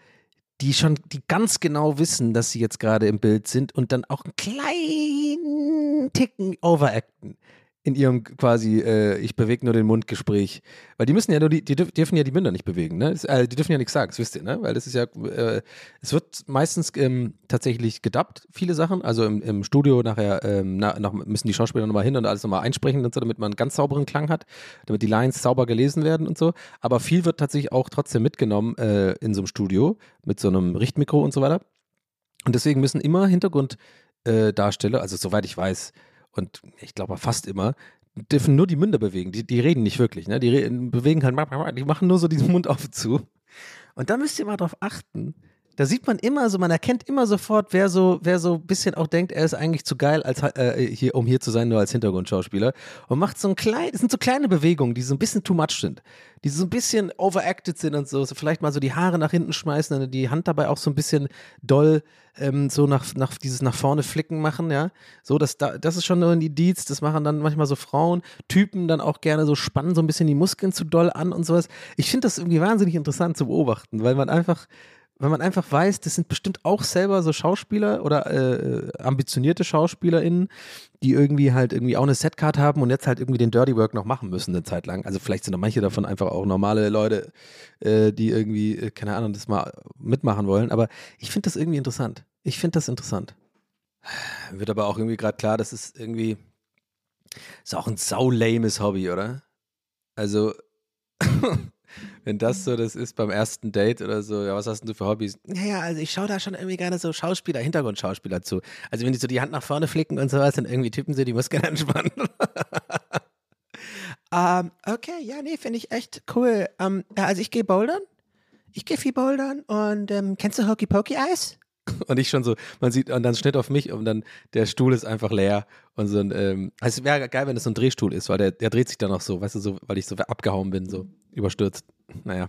die schon, die ganz genau wissen, dass sie jetzt gerade im Bild sind und dann auch einen kleinen Ticken overacten in ihrem quasi, äh, ich bewege nur den Mundgespräch. Weil die müssen ja nur, die, die dürf- dürfen ja die Münder nicht bewegen, ne? Das, äh, die dürfen ja nichts sagen, das wisst ihr, ne? Weil das ist ja, äh, es wird meistens ähm, tatsächlich gedubbt, viele Sachen. Also im, im Studio nachher ähm, na, noch, müssen die Schauspieler nochmal hin und alles nochmal einsprechen und so, damit man einen ganz sauberen Klang hat, damit die Lines sauber gelesen werden und so. Aber viel wird tatsächlich auch trotzdem mitgenommen äh, in so einem Studio mit so einem Richtmikro und so weiter. Und deswegen müssen immer Hintergrunddarsteller, äh, also soweit ich weiß, und ich glaube fast immer, dürfen nur die Münder bewegen. Die, die reden nicht wirklich, ne? Die bewegen halt, die machen nur so diesen Mund auf und zu. Und da müsst ihr mal drauf achten. Da sieht man immer so, man erkennt immer sofort, wer so, wer so ein bisschen auch denkt, er ist eigentlich zu geil, als, äh, hier, um hier zu sein, nur als Hintergrundschauspieler. Und macht so ein klein, das sind so kleine Bewegungen, die so ein bisschen too much sind. Die so ein bisschen overacted sind und so, so vielleicht mal so die Haare nach hinten schmeißen und die Hand dabei auch so ein bisschen doll ähm, so nach, nach dieses nach vorne flicken machen, ja. So, das, da, das ist schon nur ein Indiz, das machen dann manchmal so Frauen, Typen dann auch gerne so spannen so ein bisschen die Muskeln zu doll an und sowas. Ich finde das irgendwie wahnsinnig interessant zu beobachten, weil man einfach, weil man einfach weiß, das sind bestimmt auch selber so Schauspieler oder äh, ambitionierte SchauspielerInnen, die irgendwie halt irgendwie auch eine Setcard haben und jetzt halt irgendwie den Dirty Work noch machen müssen eine Zeit lang. Also vielleicht sind auch manche davon einfach auch normale Leute, äh, die irgendwie, äh, keine Ahnung, das mal mitmachen wollen. Aber ich finde das irgendwie interessant. Ich finde das interessant. Wird aber auch irgendwie gerade klar, das ist irgendwie, ist auch ein saulames Hobby, oder? Also, wenn das so das ist beim ersten Date oder so, ja, was hast denn du für Hobbys? Naja, also ich schaue da schon irgendwie gerne so Schauspieler, Hintergrundschauspieler zu. Also wenn die so die Hand nach vorne flicken und sowas, dann irgendwie tippen sie die Muskeln anspannen. ähm, okay, ja, nee, finde ich echt cool. Ähm, ja, also ich gehe bouldern. Ich gehe viel bouldern und ähm, kennst du Hokey Pokey Eis? Und ich schon so, man sieht, und dann Schnitt auf mich und dann der Stuhl ist einfach leer. Und so ein, ähm, also es wäre geil, wenn es so ein Drehstuhl ist, weil der, der dreht sich dann auch so, weißt du, so, weil ich so abgehauen bin, so überstürzt. Naja,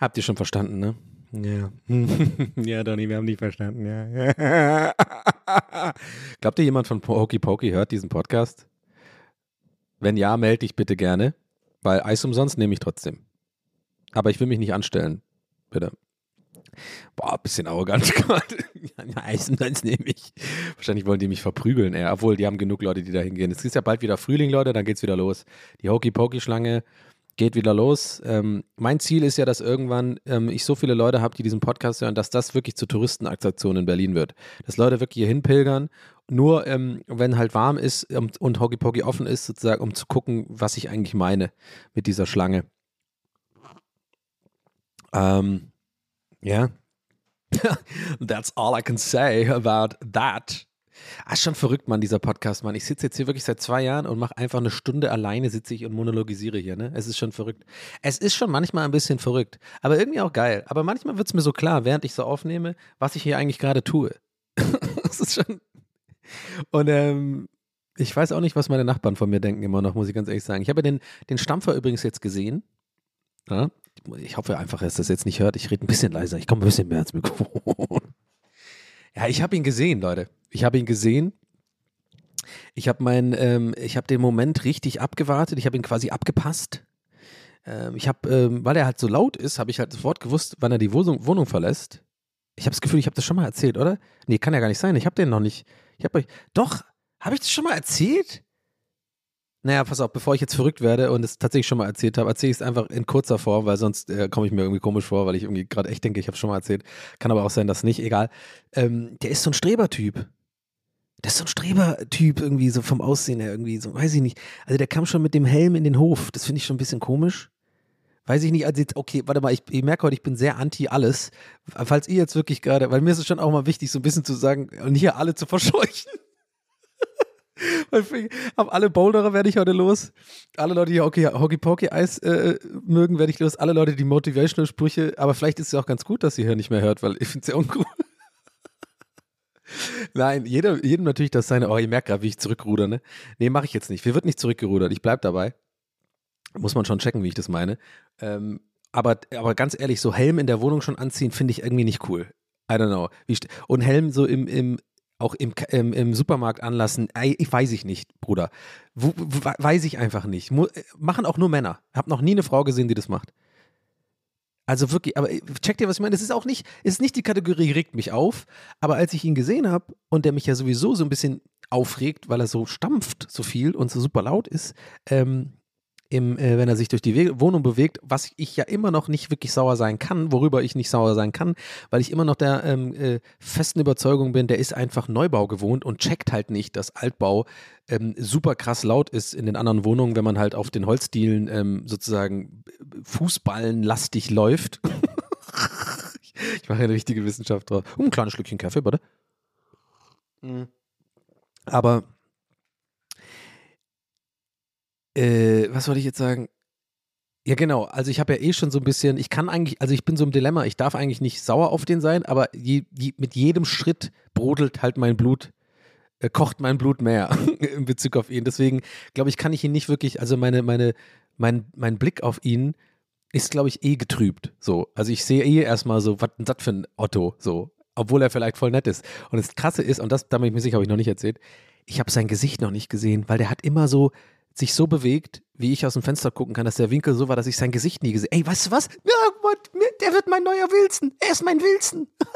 habt ihr schon verstanden, ne? Ja. ja, Donny, wir haben nicht verstanden, ja. Glaubt ihr, jemand von Hokey Pokey hört diesen Podcast? Wenn ja, melde dich bitte gerne, weil Eis umsonst nehme ich trotzdem. Aber ich will mich nicht anstellen. Bitte. Boah, bisschen arrogant gerade. ja, Eis umsonst nehme ich. Wahrscheinlich wollen die mich verprügeln, ey. Obwohl, die haben genug Leute, die da hingehen. Es ist ja bald wieder Frühling, Leute, dann geht's wieder los. Die Hokey Pokey Schlange geht wieder los. Ähm, mein Ziel ist ja, dass irgendwann ähm, ich so viele Leute habe, die diesen Podcast hören, dass das wirklich zur Touristenattraktion in Berlin wird. Dass Leute wirklich hier hinpilgern, nur ähm, wenn halt warm ist ähm, und Hokey Pokey offen ist, sozusagen, um zu gucken, was ich eigentlich meine mit dieser Schlange. Ähm, ja. That's all I can say about that. Ah, schon verrückt, Mann, dieser Podcast, Mann. Ich sitze jetzt hier wirklich seit zwei Jahren und mache einfach eine Stunde alleine, sitze ich und monologisiere hier, ne? Es ist schon verrückt. Es ist schon manchmal ein bisschen verrückt, aber irgendwie auch geil. Aber manchmal wird es mir so klar, während ich so aufnehme, was ich hier eigentlich gerade tue. das ist schon. Und ähm, ich weiß auch nicht, was meine Nachbarn von mir denken immer noch, muss ich ganz ehrlich sagen. Ich habe den, den Stampfer übrigens jetzt gesehen. Ja? Ich hoffe einfach, dass das jetzt nicht hört. Ich rede ein bisschen leiser. Ich komme ein bisschen mehr ins Mikrofon. Ja, ich habe ihn gesehen, Leute. Ich habe ihn gesehen. Ich habe mein, ähm, ich habe den Moment richtig abgewartet. Ich habe ihn quasi abgepasst. Ähm, ich habe, ähm, weil er halt so laut ist, habe ich halt sofort gewusst, wann er die Wohnung, Wohnung verlässt. Ich habe das Gefühl, ich habe das schon mal erzählt, oder? Nee, kann ja gar nicht sein. Ich habe den noch nicht. Ich habe euch. Doch, habe ich das schon mal erzählt? Naja, pass auf, bevor ich jetzt verrückt werde und es tatsächlich schon mal erzählt habe, erzähle ich es einfach in kurzer Form, weil sonst äh, komme ich mir irgendwie komisch vor, weil ich irgendwie gerade echt denke, ich habe es schon mal erzählt. Kann aber auch sein, dass nicht, egal. Ähm, der ist so ein Strebertyp. Der ist so ein Strebertyp irgendwie, so vom Aussehen her irgendwie, so, weiß ich nicht. Also der kam schon mit dem Helm in den Hof. Das finde ich schon ein bisschen komisch. Weiß ich nicht, also jetzt, okay, warte mal, ich, ich merke heute, ich bin sehr anti alles. Falls ihr jetzt wirklich gerade, weil mir ist es schon auch mal wichtig, so ein bisschen zu sagen und hier alle zu verscheuchen. Ab alle Boulderer werde ich heute los. Alle Leute, die Hockey Pokey Eis äh, mögen, werde ich los. Alle Leute, die Motivational Sprüche, aber vielleicht ist es ja auch ganz gut, dass ihr hier nicht mehr hört, weil ich finde es ja uncool. Nein, jeder, jedem natürlich das seine, oh, ihr merkt gerade, wie ich zurückruder, ne? Nee, mache ich jetzt nicht. Wir wird nicht zurückgerudert, ich bleib dabei. Muss man schon checken, wie ich das meine. Ähm, aber, aber ganz ehrlich, so Helm in der Wohnung schon anziehen, finde ich irgendwie nicht cool. I don't know. und Helm so im, im, auch im, im, im Supermarkt anlassen, ich weiß ich nicht, Bruder. Wo, wo, weiß ich einfach nicht. Mo machen auch nur Männer. Hab noch nie eine Frau gesehen, die das macht. Also wirklich, aber checkt ihr, was ich meine? Das ist auch nicht, ist nicht die Kategorie regt mich auf, aber als ich ihn gesehen habe und der mich ja sowieso so ein bisschen aufregt, weil er so stampft so viel und so super laut ist, ähm, im, äh, wenn er sich durch die We Wohnung bewegt, was ich ja immer noch nicht wirklich sauer sein kann, worüber ich nicht sauer sein kann, weil ich immer noch der ähm, äh, festen Überzeugung bin, der ist einfach Neubau gewohnt und checkt halt nicht, dass Altbau ähm, super krass laut ist in den anderen Wohnungen, wenn man halt auf den Holzdielen ähm, sozusagen Fußballenlastig läuft. ich mache eine richtige Wissenschaft drauf. Um ein kleines Schlückchen Kaffee, bitte. Mhm. Aber äh, was wollte ich jetzt sagen? Ja, genau. Also ich habe ja eh schon so ein bisschen, ich kann eigentlich, also ich bin so im Dilemma, ich darf eigentlich nicht sauer auf den sein, aber je, je, mit jedem Schritt brodelt halt mein Blut, äh, kocht mein Blut mehr in Bezug auf ihn. Deswegen glaube ich, kann ich ihn nicht wirklich, also meine, meine, mein, mein Blick auf ihn ist, glaube ich, eh getrübt. So. Also ich sehe eh erstmal so, was ist das für ein Otto, so. Obwohl er vielleicht voll nett ist. Und das Krasse ist, und das, da bin ich mir sicher, habe ich noch nicht erzählt, ich habe sein Gesicht noch nicht gesehen, weil der hat immer so, sich so bewegt, wie ich aus dem Fenster gucken kann, dass der Winkel so war, dass ich sein Gesicht nie gesehen Ey, weißt du was? Ja, der wird mein neuer Wilson. Er ist mein Wilson.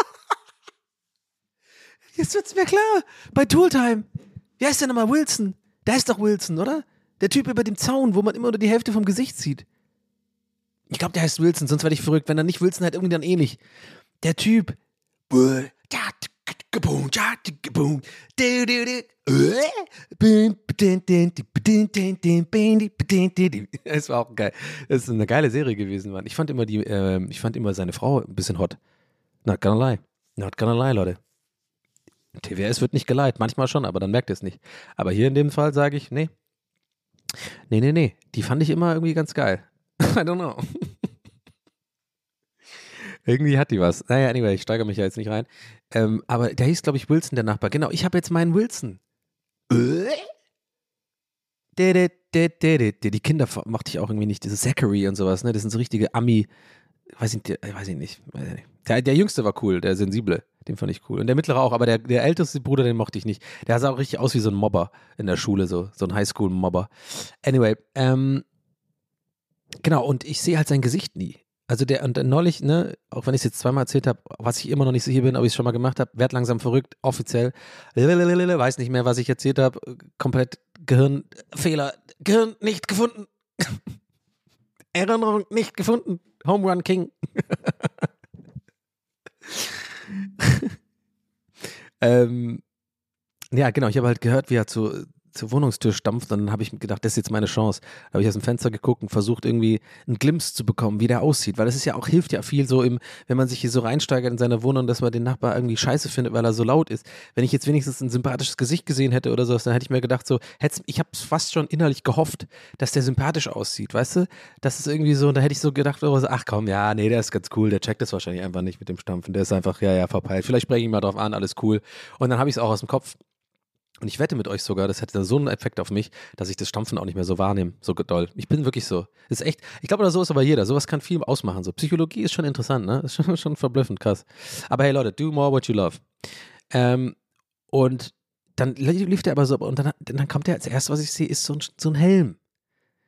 Jetzt wird's mir klar. Bei Tooltime. Wie heißt der nochmal? Wilson. Der ist doch Wilson, oder? Der Typ über dem Zaun, wo man immer nur die Hälfte vom Gesicht sieht. Ich glaube, der heißt Wilson, sonst werde ich verrückt. Wenn er nicht Wilson hat, irgendwie dann ähnlich. Der Typ. Es war auch geil. Es ist eine geile Serie gewesen, Mann. Ich fand immer die, äh, ich fand immer seine Frau ein bisschen hot. Not gonna lie. Not gonna lie, Leute. TWS wird nicht geleitet, manchmal schon, aber dann merkt ihr es nicht. Aber hier in dem Fall sage ich, nee. Nee, nee, nee. Die fand ich immer irgendwie ganz geil. I don't know. Irgendwie hat die was. Naja, anyway, ich steigere mich ja jetzt nicht rein. Ähm, aber der hieß, glaube ich, Wilson, der Nachbar. Genau, ich habe jetzt meinen Wilson. de. Die Kinder mochte ich auch irgendwie nicht. Diese Zachary und sowas, ne? Das sind so richtige Ami. Weiß ich, nicht, weiß ich nicht. Weiß ich nicht. Der, der Jüngste war cool, der Sensible. Den fand ich cool. Und der Mittlere auch, aber der, der älteste Bruder, den mochte ich nicht. Der sah auch richtig aus wie so ein Mobber in der Schule, so, so ein Highschool-Mobber. Anyway, ähm, genau, und ich sehe halt sein Gesicht nie. Also der, und neulich, ne, auch wenn ich es jetzt zweimal erzählt habe, was ich immer noch nicht sicher bin, ob ich es schon mal gemacht habe, werd langsam verrückt, offiziell, weiß nicht mehr, was ich erzählt habe, komplett Gehirnfehler, Gehirn nicht gefunden. Erinnerung nicht gefunden. Home Run King. ähm, ja, genau. Ich habe halt gehört, wie er zu, zur Wohnungstür stampft, dann habe ich gedacht, das ist jetzt meine Chance. Da habe ich aus dem Fenster geguckt und versucht irgendwie einen Glimpse zu bekommen, wie der aussieht, weil das ist ja auch, hilft ja viel so im, wenn man sich hier so reinsteigert in seine Wohnung, dass man den Nachbar irgendwie scheiße findet, weil er so laut ist. Wenn ich jetzt wenigstens ein sympathisches Gesicht gesehen hätte oder sowas, dann hätte ich mir gedacht so, ich habe fast schon innerlich gehofft, dass der sympathisch aussieht, weißt du? Das ist irgendwie so, da hätte ich so gedacht, oh, ach komm, ja, nee, der ist ganz cool, der checkt das wahrscheinlich einfach nicht mit dem Stampfen, der ist einfach, ja, ja, verpeilt. Vielleicht spreche ich mal drauf an, alles cool. Und dann habe ich es auch aus dem Kopf und ich wette mit euch sogar, das hätte so einen Effekt auf mich, dass ich das Stampfen auch nicht mehr so wahrnehme, so doll. Ich bin wirklich so. ist echt, ich glaube, so ist aber jeder. Sowas kann viel ausmachen. So Psychologie ist schon interessant, ne? Ist schon, schon verblüffend krass. Aber hey Leute, do more what you love. Ähm, und dann lief der aber so, und dann, dann kommt der als erstes, was ich sehe, ist so ein, so ein Helm.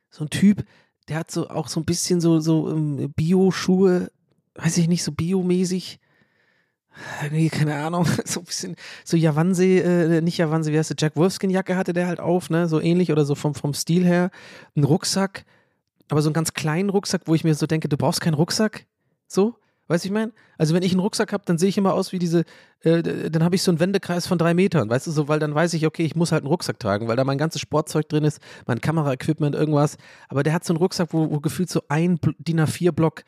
So ein Typ, der hat so auch so ein bisschen so, so ähm, Bio-Schuhe, weiß ich nicht, so biomäßig nee, keine Ahnung, so ein bisschen, so Jawansee, äh, nicht Jawansee, wie heißt der, Jack Wolfskin-Jacke hatte der halt auf, ne, so ähnlich oder so vom, vom Stil her. Ein Rucksack, aber so einen ganz kleinen Rucksack, wo ich mir so denke, du brauchst keinen Rucksack, so, weißt du, ich meine? Also wenn ich einen Rucksack habe, dann sehe ich immer aus wie diese, äh, dann habe ich so einen Wendekreis von drei Metern, weißt du, so, weil dann weiß ich, okay, ich muss halt einen Rucksack tragen, weil da mein ganzes Sportzeug drin ist, mein Kameraequipment, irgendwas, aber der hat so einen Rucksack, wo, wo gefühlt so ein DIN A4-Block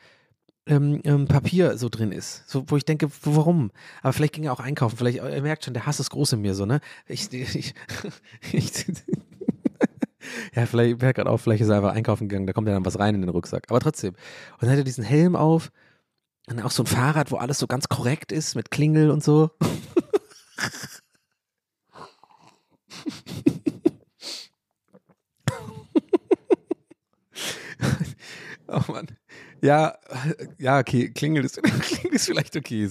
ähm, ähm, Papier so drin ist. So, wo ich denke, warum? Aber vielleicht ging er auch einkaufen. Vielleicht, er merkt schon, der Hass ist groß in mir so, ne? Ich, ich, ich ja, vielleicht merkt gerade auch, vielleicht ist er einfach einkaufen gegangen, da kommt ja dann was rein in den Rucksack. Aber trotzdem. Und dann hat er diesen Helm auf und auch so ein Fahrrad, wo alles so ganz korrekt ist, mit Klingel und so. oh Mann. Ja, ja, okay, Klingel ist, Klingel ist vielleicht okay.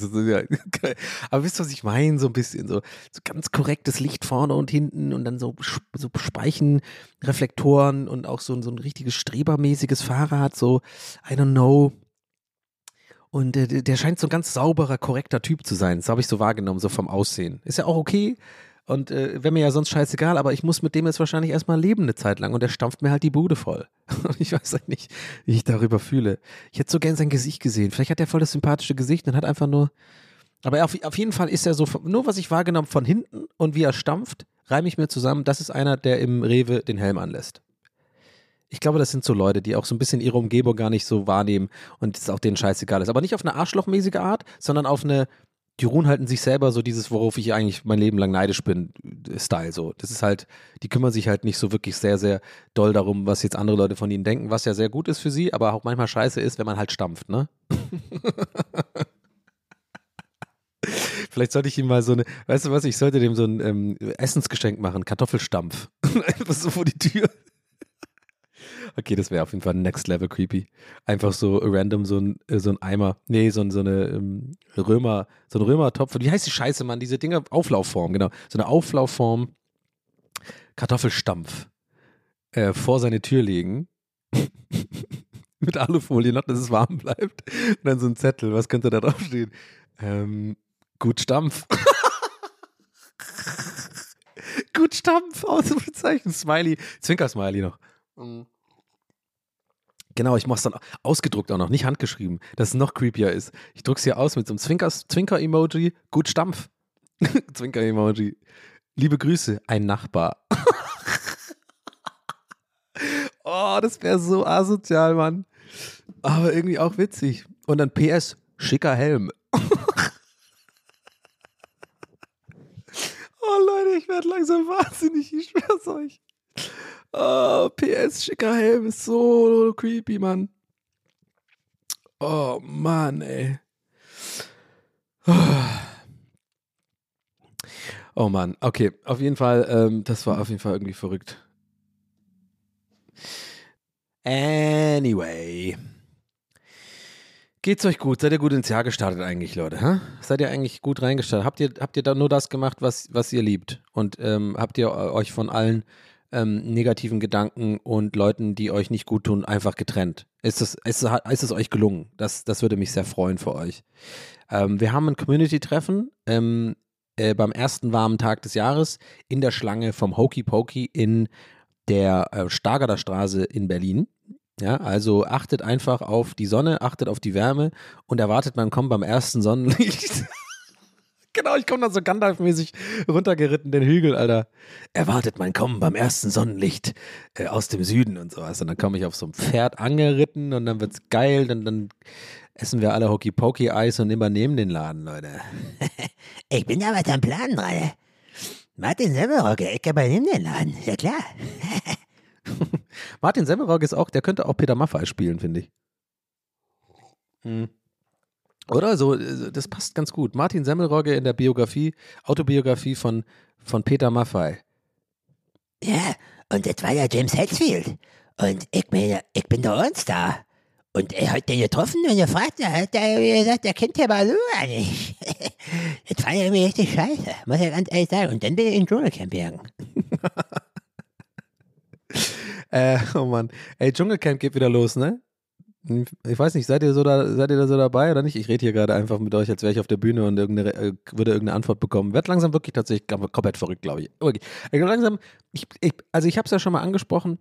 Aber wisst ihr, was ich meine? So ein bisschen so, so ganz korrektes Licht vorne und hinten und dann so, so Speichenreflektoren und auch so, so ein richtiges strebermäßiges Fahrrad, so, I don't know. Und der, der scheint so ein ganz sauberer, korrekter Typ zu sein. Das habe ich so wahrgenommen, so vom Aussehen. Ist ja auch okay. Und äh, wäre mir ja sonst scheißegal, aber ich muss mit dem jetzt wahrscheinlich erstmal leben eine Zeit lang und der stampft mir halt die Bude voll. Und ich weiß halt nicht, wie ich darüber fühle. Ich hätte so gern sein Gesicht gesehen. Vielleicht hat er voll das sympathische Gesicht und hat einfach nur. Aber auf, auf jeden Fall ist er so, nur was ich wahrgenommen von hinten und wie er stampft, reime ich mir zusammen, das ist einer, der im Rewe den Helm anlässt. Ich glaube, das sind so Leute, die auch so ein bisschen ihre Umgebung gar nicht so wahrnehmen und es auch denen scheißegal ist. Aber nicht auf eine arschlochmäßige Art, sondern auf eine, die ruhen halt in sich selber so dieses, worauf ich eigentlich mein Leben lang neidisch bin, Style so. Das ist halt, die kümmern sich halt nicht so wirklich sehr, sehr doll darum, was jetzt andere Leute von ihnen denken, was ja sehr gut ist für sie, aber auch manchmal scheiße ist, wenn man halt stampft, ne? Vielleicht sollte ich ihm mal so eine, weißt du was, ich sollte dem so ein ähm, Essensgeschenk machen, Kartoffelstampf. Einfach so vor die Tür. Okay, das wäre auf jeden Fall next level creepy. Einfach so random so ein, äh, so ein Eimer. Nee, so, so eine ähm, Römer, so ein Römertopf. Wie heißt die Scheiße, Mann? Diese Dinger, Auflaufform, genau. So eine Auflaufform Kartoffelstampf äh, vor seine Tür legen. Mit Alufolie noch, dass es warm bleibt. Und dann so ein Zettel, was könnte da draufstehen? Ähm, gut Stampf. gut Stampf, Ausrufezeichen, Smiley, Zwinker-Smiley noch. Mhm. Genau, ich mache es dann ausgedruckt auch noch, nicht handgeschrieben, dass es noch creepier ist. Ich drucke es hier aus mit so einem Zwinker-Emoji. Gut Stampf. Zwinker-Emoji. Liebe Grüße, ein Nachbar. oh, das wäre so asozial, Mann. Aber irgendwie auch witzig. Und dann PS, schicker Helm. oh Leute, ich werde langsam wahnsinnig, ich schwör's euch. Oh, PS, schicker Helm ist so creepy, Mann. Oh, Mann, ey. Oh Mann, okay, auf jeden Fall, ähm, das war auf jeden Fall irgendwie verrückt. Anyway. Geht's euch gut? Seid ihr gut ins Jahr gestartet eigentlich, Leute? Hä? Seid ihr eigentlich gut reingestartet? Habt ihr, habt ihr da nur das gemacht, was, was ihr liebt? Und ähm, habt ihr euch von allen ähm, negativen Gedanken und Leuten, die euch nicht gut tun, einfach getrennt? Ist es, ist, ist es euch gelungen? Das, das würde mich sehr freuen für euch. Ähm, wir haben ein Community-Treffen ähm, äh, beim ersten warmen Tag des Jahres in der Schlange vom Hokey Pokey in der äh, Stargarder Straße in Berlin. Ja, also achtet einfach auf die Sonne, achtet auf die Wärme und erwartet, man kommt beim ersten Sonnenlicht. genau, ich komme dann so Gandalf-mäßig runtergeritten, den Hügel, Alter. Erwartet mein Kommen beim ersten Sonnenlicht äh, aus dem Süden und sowas. Und dann komme ich auf so ein Pferd angeritten und dann wird's geil. Dann, dann essen wir alle Hokey Pokey Eis und übernehmen den Laden, Leute. Ich bin da was am Plan gerade. Martin Semmelrogge, ich übernehme den Laden, ja klar. Martin Semmelrogge ist auch, der könnte auch Peter Maffay spielen, finde ich. Hm. Oder so, äh, das passt ganz gut. Martin Semmelrogge in der Biografie, Autobiografie von, von Peter Maffay. Ja, und das war ja James Hetfield. Und ich meine, ich bin der Ornstar. Und er hat den getroffen und gefragt, da hat er gesagt, er kennt ja Baloo nicht. das fand er mir richtig scheiße, muss ich ganz ehrlich sagen. Und dann bin ich in Dschungelcamp gegangen. Äh, oh Mann. Ey, Dschungelcamp geht wieder los, ne? Ich weiß nicht, seid ihr so da, seid ihr da so dabei oder nicht? Ich rede hier gerade einfach mit euch, als wäre ich auf der Bühne und irgendeine, äh, würde irgendeine Antwort bekommen. Werd langsam wirklich tatsächlich komplett verrückt, glaube ich. Okay. Also langsam, ich, ich, also ich habe es ja schon mal angesprochen,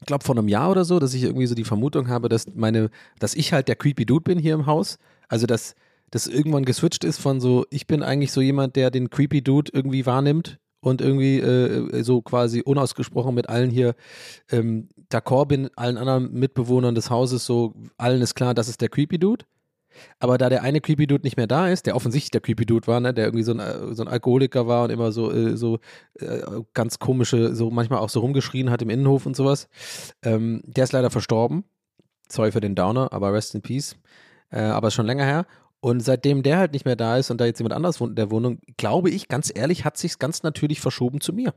ich glaube vor einem Jahr oder so, dass ich irgendwie so die Vermutung habe, dass meine, dass ich halt der creepy Dude bin hier im Haus. Also dass das irgendwann geswitcht ist von so, ich bin eigentlich so jemand, der den creepy Dude irgendwie wahrnimmt und irgendwie äh, so quasi unausgesprochen mit allen hier ähm, d'accord bin, allen anderen Mitbewohnern des Hauses so, allen ist klar, das ist der creepy Dude. Aber da der eine Creepy Dude nicht mehr da ist, der offensichtlich der Creepy Dude war, ne, der irgendwie so ein, äh, so ein Alkoholiker war und immer so, äh, so äh, ganz komische, so manchmal auch so rumgeschrien hat im Innenhof und sowas, ähm, der ist leider verstorben. Sorry für den Downer, aber rest in peace. Äh, aber ist schon länger her. Und seitdem der halt nicht mehr da ist und da jetzt jemand anderes wohnt in der Wohnung, glaube ich, ganz ehrlich, hat sich's ganz natürlich verschoben zu mir.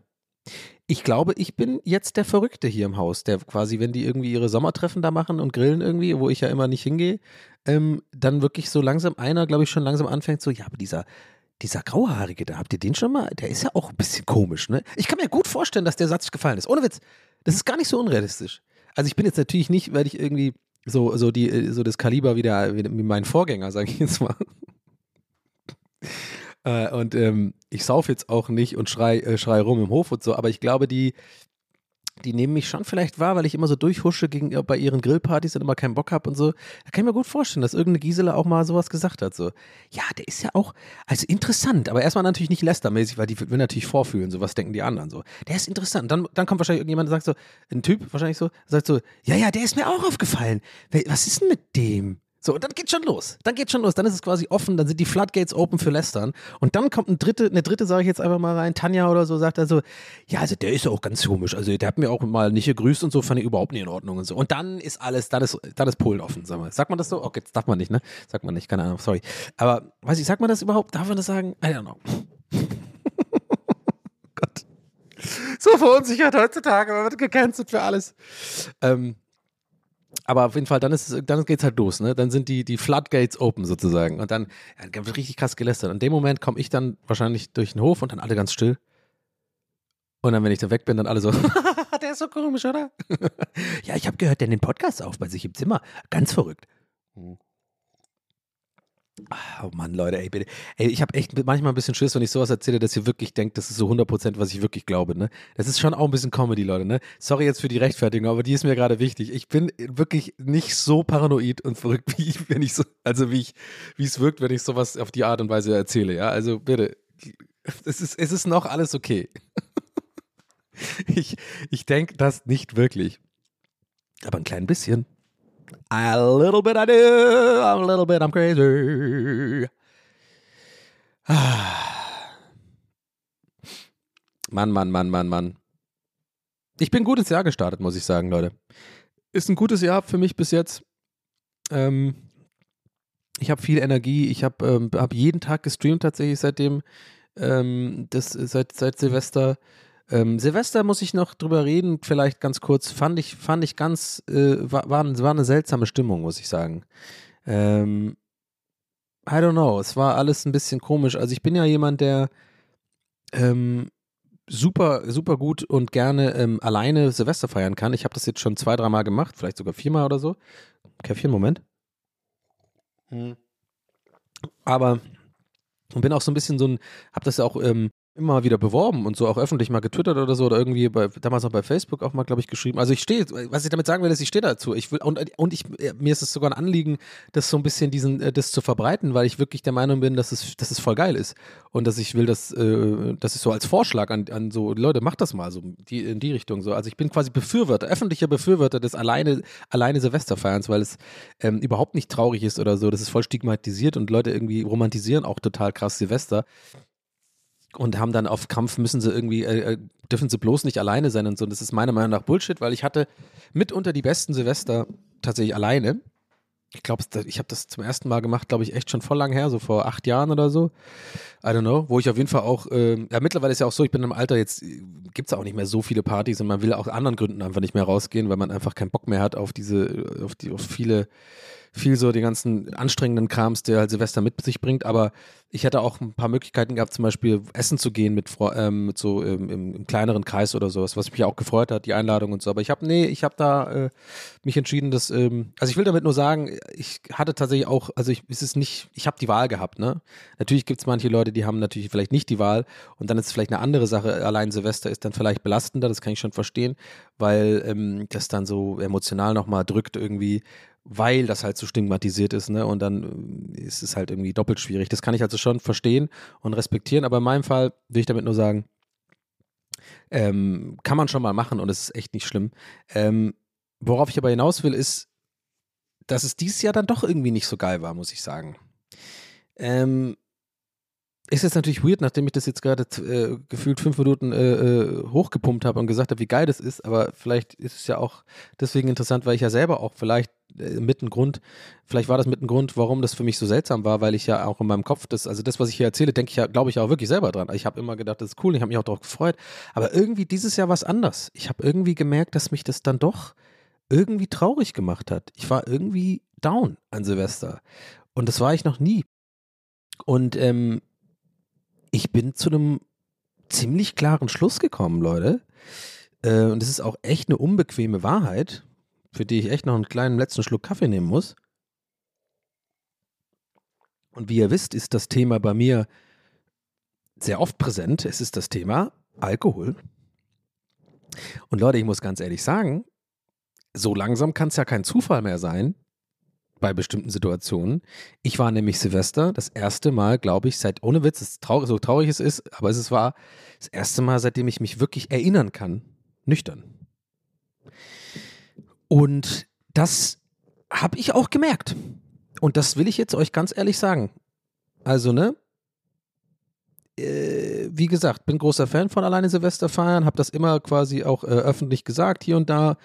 Ich glaube, ich bin jetzt der Verrückte hier im Haus, der quasi, wenn die irgendwie ihre Sommertreffen da machen und grillen irgendwie, wo ich ja immer nicht hingehe, ähm, dann wirklich so langsam einer, glaube ich, schon langsam anfängt, so, ja, aber dieser, dieser Grauhaarige, da habt ihr den schon mal? Der ist ja auch ein bisschen komisch, ne? Ich kann mir gut vorstellen, dass der Satz gefallen ist. Ohne Witz. Das ist gar nicht so unrealistisch. Also ich bin jetzt natürlich nicht, weil ich irgendwie so, so die, so das Kaliber wie wie mein Vorgänger, sage ich jetzt mal. Äh, und ähm, ich sauf jetzt auch nicht und schrei, äh, schrei rum im Hof und so, aber ich glaube, die, die nehmen mich schon vielleicht wahr, weil ich immer so durchhusche gegen, bei ihren Grillpartys und immer keinen Bock habe und so. Da kann ich mir gut vorstellen, dass irgendeine Gisela auch mal sowas gesagt hat. So, ja, der ist ja auch, also interessant, aber erstmal natürlich nicht lästermäßig, weil die will natürlich vorfühlen, so was denken die anderen so. Der ist interessant. Dann, dann kommt wahrscheinlich irgendjemand und sagt so, ein Typ wahrscheinlich so, sagt so, ja, ja, der ist mir auch aufgefallen. Was ist denn mit dem? So, und dann geht's schon los. Dann geht's schon los. Dann ist es quasi offen, dann sind die Floodgates open für Lästern. Und dann kommt ein dritte, eine dritte, sage ich jetzt einfach mal rein, Tanja oder so, sagt er so, ja, also der ist ja auch ganz komisch. Also der hat mir auch mal nicht gegrüßt und so, fand ich überhaupt nicht in Ordnung und so. Und dann ist alles, dann ist, dann ist Polen offen, sag mal. Sagt man das so? Okay, das darf man nicht, ne? Sagt man nicht, keine Ahnung, sorry. Aber, weiß ich, sagt man das überhaupt? Darf man das sagen? I don't know. Gott. So verunsichert heutzutage, man wird gecancelt für alles. Ähm, aber auf jeden Fall, dann, ist es, dann geht's halt los, ne? Dann sind die, die Floodgates open sozusagen. Und dann, ja, wird richtig krass gelästert. In dem Moment komme ich dann wahrscheinlich durch den Hof und dann alle ganz still. Und dann, wenn ich da weg bin, dann alle so, der ist so komisch, oder? ja, ich habe gehört, der nimmt Podcast auf bei sich im Zimmer. Ganz verrückt. Ah, Oh Mann, Leute, ey, bitte. Ey, ich habe echt manchmal ein bisschen Schiss, wenn ich sowas erzähle, dass ihr wirklich denkt, das ist so 100%, was ich wirklich glaube, ne? Das ist schon auch ein bisschen Comedy, Leute, ne? Sorry jetzt für die Rechtfertigung, aber die ist mir gerade wichtig. Ich bin wirklich nicht so paranoid und verrückt, wie ich, wenn ich so, also wie ich, wie es wirkt, wenn ich sowas auf die Art und Weise erzähle, ja? Also bitte, es ist, es ist noch alles okay. Ich, ich denke das nicht wirklich. Aber ein klein bisschen. A little bit I do, a little bit I'm crazy. Mann, Mann, Mann, Mann, Mann. Ich bin gut ins Jahr gestartet, muss ich sagen, Leute. Ist ein gutes Jahr für mich bis jetzt. Ähm, ich habe viel Energie. Ich habe ähm, hab jeden Tag gestreamt tatsächlich seitdem, ähm, das, seit, seit Silvester. Ähm, Silvester muss ich noch drüber reden, vielleicht ganz kurz. Fand ich, fand ich ganz, äh, war, war, war eine seltsame Stimmung, muss ich sagen. Ähm, I don't know, es war alles ein bisschen komisch. Also ich bin ja jemand, der ähm, super, super gut und gerne ähm, alleine Silvester feiern kann. Ich habe das jetzt schon zwei, dreimal gemacht, vielleicht sogar viermal oder so. Käffchen, Moment. Hm. Aber und bin auch so ein bisschen so ein, habe das ja auch ähm, immer wieder beworben und so auch öffentlich mal getwittert oder so oder irgendwie bei, damals auch bei Facebook auch mal, glaube ich, geschrieben. Also ich stehe, was ich damit sagen will, ist, ich stehe dazu. Ich will, und, und ich, mir ist es sogar ein Anliegen, das so ein bisschen diesen, äh, das zu verbreiten, weil ich wirklich der Meinung bin, dass es, dass es voll geil ist. Und dass ich will, dass, äh, das ist so als Vorschlag an, an so, Leute, macht das mal so die, in die Richtung so. Also ich bin quasi Befürworter, öffentlicher Befürworter des alleine, alleine Silvesterfeierns, weil es ähm, überhaupt nicht traurig ist oder so. Das ist voll stigmatisiert und Leute irgendwie romantisieren auch total krass Silvester und haben dann auf Kampf müssen sie irgendwie, äh, äh, dürfen sie bloß nicht alleine sein und so. Und das ist meiner Meinung nach Bullshit, weil ich hatte mitunter die besten Silvester tatsächlich alleine. Ich glaube, ich habe das zum ersten Mal gemacht, glaube ich, echt schon voll lang her, so vor acht Jahren oder so. I don't know. Wo ich auf jeden Fall auch, äh, ja, mittlerweile ist ja auch so, ich bin im Alter, jetzt äh, gibt es auch nicht mehr so viele Partys und man will auch anderen Gründen einfach nicht mehr rausgehen, weil man einfach keinen Bock mehr hat auf diese, auf die, auf viele viel so den ganzen anstrengenden Krams, der halt Silvester mit sich bringt. Aber ich hätte auch ein paar Möglichkeiten gehabt, zum Beispiel essen zu gehen mit, ähm, mit so ähm, im, im, kleineren Kreis oder sowas, was mich auch gefreut hat, die Einladung und so. Aber ich habe, nee, ich habe da äh, mich entschieden, dass, ähm, also ich will damit nur sagen, ich hatte tatsächlich auch, also ich, es ist nicht, ich habe die Wahl gehabt, ne? Natürlich gibt es manche Leute, die haben natürlich vielleicht nicht die Wahl und dann ist es vielleicht eine andere Sache. Allein Silvester ist dann vielleicht belastender, das kann ich schon verstehen, weil ähm, das dann so emotional nochmal drückt irgendwie weil das halt so stigmatisiert ist, ne? Und dann äh, ist es halt irgendwie doppelt schwierig. Das kann ich also schon verstehen und respektieren, aber in meinem Fall will ich damit nur sagen, ähm, kann man schon mal machen und es ist echt nicht schlimm. Ähm, worauf ich aber hinaus will, ist, dass es dieses Jahr dann doch irgendwie nicht so geil war, muss ich sagen. Ähm, ist jetzt natürlich weird, nachdem ich das jetzt gerade äh, gefühlt fünf Minuten äh, äh, hochgepumpt habe und gesagt habe, wie geil das ist, aber vielleicht ist es ja auch deswegen interessant, weil ich ja selber auch vielleicht äh, mit ein Grund, vielleicht war das mit ein Grund, warum das für mich so seltsam war, weil ich ja auch in meinem Kopf das, also das, was ich hier erzähle, denke ich ja, glaube ich auch wirklich selber dran. Ich habe immer gedacht, das ist cool, ich habe mich auch darauf gefreut, aber irgendwie dieses Jahr war es anders. Ich habe irgendwie gemerkt, dass mich das dann doch irgendwie traurig gemacht hat. Ich war irgendwie down an Silvester und das war ich noch nie. Und ähm, ich bin zu einem ziemlich klaren Schluss gekommen, Leute. Äh, und es ist auch echt eine unbequeme Wahrheit, für die ich echt noch einen kleinen letzten Schluck Kaffee nehmen muss. Und wie ihr wisst, ist das Thema bei mir sehr oft präsent. Es ist das Thema Alkohol. Und Leute, ich muss ganz ehrlich sagen, so langsam kann es ja kein Zufall mehr sein, bei bestimmten Situationen. Ich war nämlich Silvester das erste Mal, glaube ich, seit, ohne Witz, es traurig, so traurig es ist, aber es war das erste Mal, seitdem ich mich wirklich erinnern kann, nüchtern. Und das habe ich auch gemerkt. Und das will ich jetzt euch ganz ehrlich sagen. Also, ne? Äh, wie gesagt, bin großer Fan von alleine Silvester feiern, habe das immer quasi auch äh, öffentlich gesagt, hier und da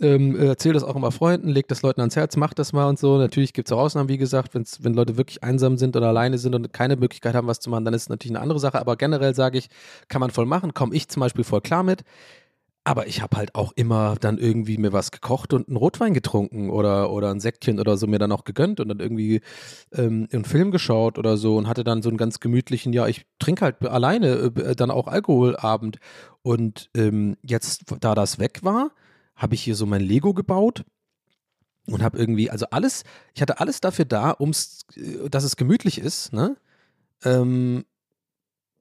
ähm, erzähl das auch immer Freunden, leg das Leuten ans Herz, mach das mal und so. Natürlich gibt es auch Ausnahmen, wie gesagt, wenn's, wenn Leute wirklich einsam sind oder alleine sind und keine Möglichkeit haben, was zu machen, dann ist es natürlich eine andere Sache. Aber generell sage ich, kann man voll machen, komme ich zum Beispiel voll klar mit. Aber ich habe halt auch immer dann irgendwie mir was gekocht und einen Rotwein getrunken oder, oder ein Säckchen oder so mir dann auch gegönnt und dann irgendwie ähm, einen Film geschaut oder so und hatte dann so einen ganz gemütlichen, ja, ich trinke halt alleine äh, dann auch Alkoholabend. Und ähm, jetzt, da das weg war, habe ich hier so mein Lego gebaut und habe irgendwie, also alles, ich hatte alles dafür da, ums, äh, dass es gemütlich ist, ne? Ähm,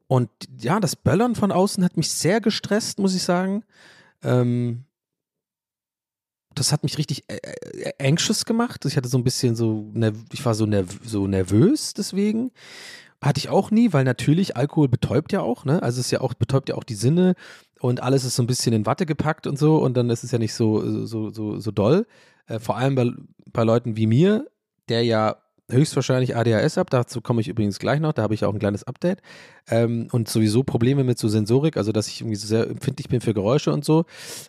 und ja, das Böllern von außen hat mich sehr gestresst, muss ich sagen. Ähm, das hat mich richtig äh, äh anxious gemacht. Ich hatte so ein bisschen so, ich war so, nerv so nervös deswegen. Hatte ich auch nie, weil natürlich Alkohol betäubt ja auch, ne? Also es ja auch, betäubt ja auch die Sinne und alles ist so ein bisschen in Watte gepackt und so und dann ist es ja nicht so, so, so, so doll. Äh, vor allem bei, bei Leuten wie mir, der ja höchstwahrscheinlich ADHS habe. Dazu komme ich übrigens gleich noch. Da habe ich auch ein kleines Update. Ähm, und sowieso Probleme mit so Sensorik, also dass ich irgendwie sehr empfindlich bin für Geräusche und so.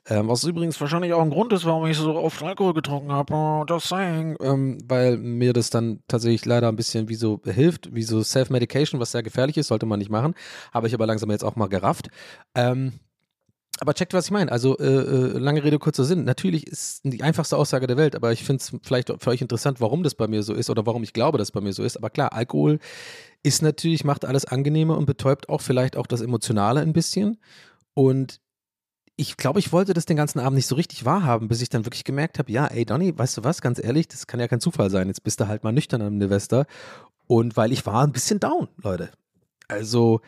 Ähm, was übrigens wahrscheinlich auch ein Grund ist, warum ich so oft Alkohol getrunken habe. Oh, just saying. Ähm, weil mir das dann tatsächlich leider ein bisschen wie so hilft, wie so Self-Medication, was sehr gefährlich ist, sollte man nicht machen. Habe ich aber langsam jetzt auch mal gerafft. Ähm, aber checkt, was ich meine. Also, äh, äh, lange Rede, kurzer Sinn. Natürlich ist die einfachste Aussage der Welt, aber ich finde es vielleicht für euch interessant, warum das bei mir so ist oder warum ich glaube, dass es bei mir so ist. Aber klar, Alkohol ist natürlich, macht alles angenehmer und betäubt auch vielleicht auch das Emotionale ein bisschen. Und ich glaube, ich wollte das den ganzen Abend nicht so richtig wahrhaben, bis ich dann wirklich gemerkt habe, ja, ey Donny, weißt du was, ganz ehrlich, das kann ja kein Zufall sein. Jetzt bist du halt mal nüchtern am Silvester. Und weil ich war ein bisschen down, Leute. Also,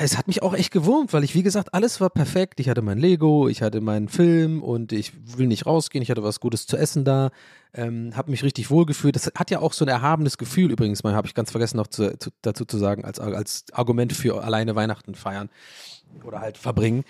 es hat mich auch echt gewurmt, weil ich, wie gesagt, alles war perfekt. Ich hatte mein Lego, ich hatte meinen Film und ich will nicht rausgehen. Ich hatte was Gutes zu essen da, ähm, habe mich richtig wohlgefühlt. Das hat ja auch so ein erhabenes Gefühl übrigens, mal habe ich ganz vergessen noch zu, zu, dazu zu sagen, als, als Argument für alleine Weihnachten feiern oder halt verbringen.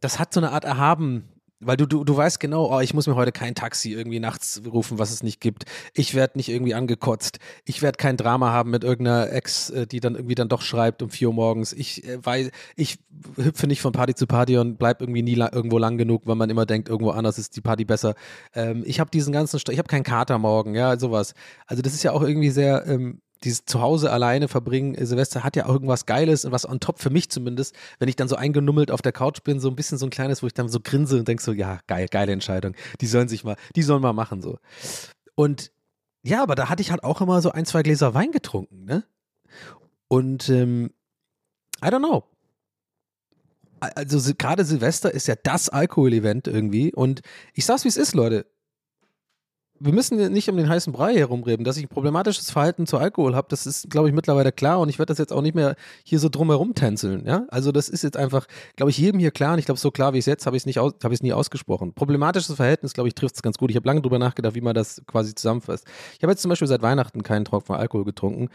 Das hat so eine Art erhaben weil du, du, du weißt genau, oh, ich muss mir heute kein Taxi irgendwie nachts rufen, was es nicht gibt. Ich werde nicht irgendwie angekotzt. Ich werde kein Drama haben mit irgendeiner Ex, äh, die dann irgendwie dann doch schreibt um vier Uhr morgens. Ich äh, weiß, ich hüpfe nicht von Party zu Party und bleib irgendwie nie la irgendwo lang genug, weil man immer denkt, irgendwo anders ist die Party besser. Ähm, ich habe diesen ganzen, St ich habe keinen Kater morgen, ja, sowas. Also das ist ja auch irgendwie sehr, ähm, dieses Zuhause alleine verbringen, äh, Silvester hat ja irgendwas Geiles und was on top für mich zumindest, wenn ich dann so eingenummelt auf der Couch bin, so ein bisschen so ein kleines, wo ich dann so grinse und denke so, ja, geil, geile Entscheidung. Die sollen sich mal, die sollen mal machen so. Und ja, aber da hatte ich halt auch immer so ein, zwei Gläser Wein getrunken, ne? Und ähm, I don't know. Also gerade Silvester ist ja das Alkoholevent irgendwie und ich sag's wie es ist, Leute wir müssen nicht um den heißen Brei herumreden. Dass ich ein problematisches Verhalten zu Alkohol habe, das ist, glaube ich, mittlerweile klar und ich werde das jetzt auch nicht mehr hier so drumherum tänzeln. Ja? Also das ist jetzt einfach, glaube ich, jedem hier klar und ich glaube, so klar wie es jetzt habe ich es nicht, habe ich es nie ausgesprochen. Problematisches Verhältnis, glaube ich, trifft es ganz gut. Ich habe lange drüber nachgedacht, wie man das quasi zusammenfasst. Ich habe jetzt zum Beispiel seit Weihnachten keinen Tropfen Alkohol getrunken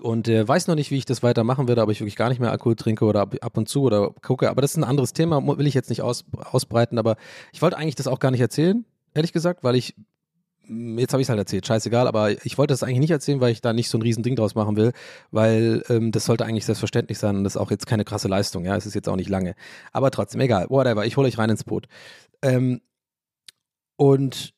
und äh, weiß noch nicht, wie ich das weitermachen werde, ob ich wirklich gar nicht mehr Alkohol trinke oder ab, ab, und zu oder gucke. Aber das ist ein anderes Thema, will ich jetzt nicht aus, ausbreiten. Aber ich wollte eigentlich das auch gar nicht erzählen ehrlich gesagt, weil ich jetzt habe ich es halt erzählt, scheißegal, aber ich wollte das eigentlich nicht erzählen, weil ich da nicht so ein Riesending draus machen will, weil ähm, das sollte eigentlich selbstverständlich sein und das ist auch jetzt keine krasse Leistung, ja, es ist jetzt auch nicht lange. Aber trotzdem, egal, whatever, ich hole euch rein ins Boot. Ähm, und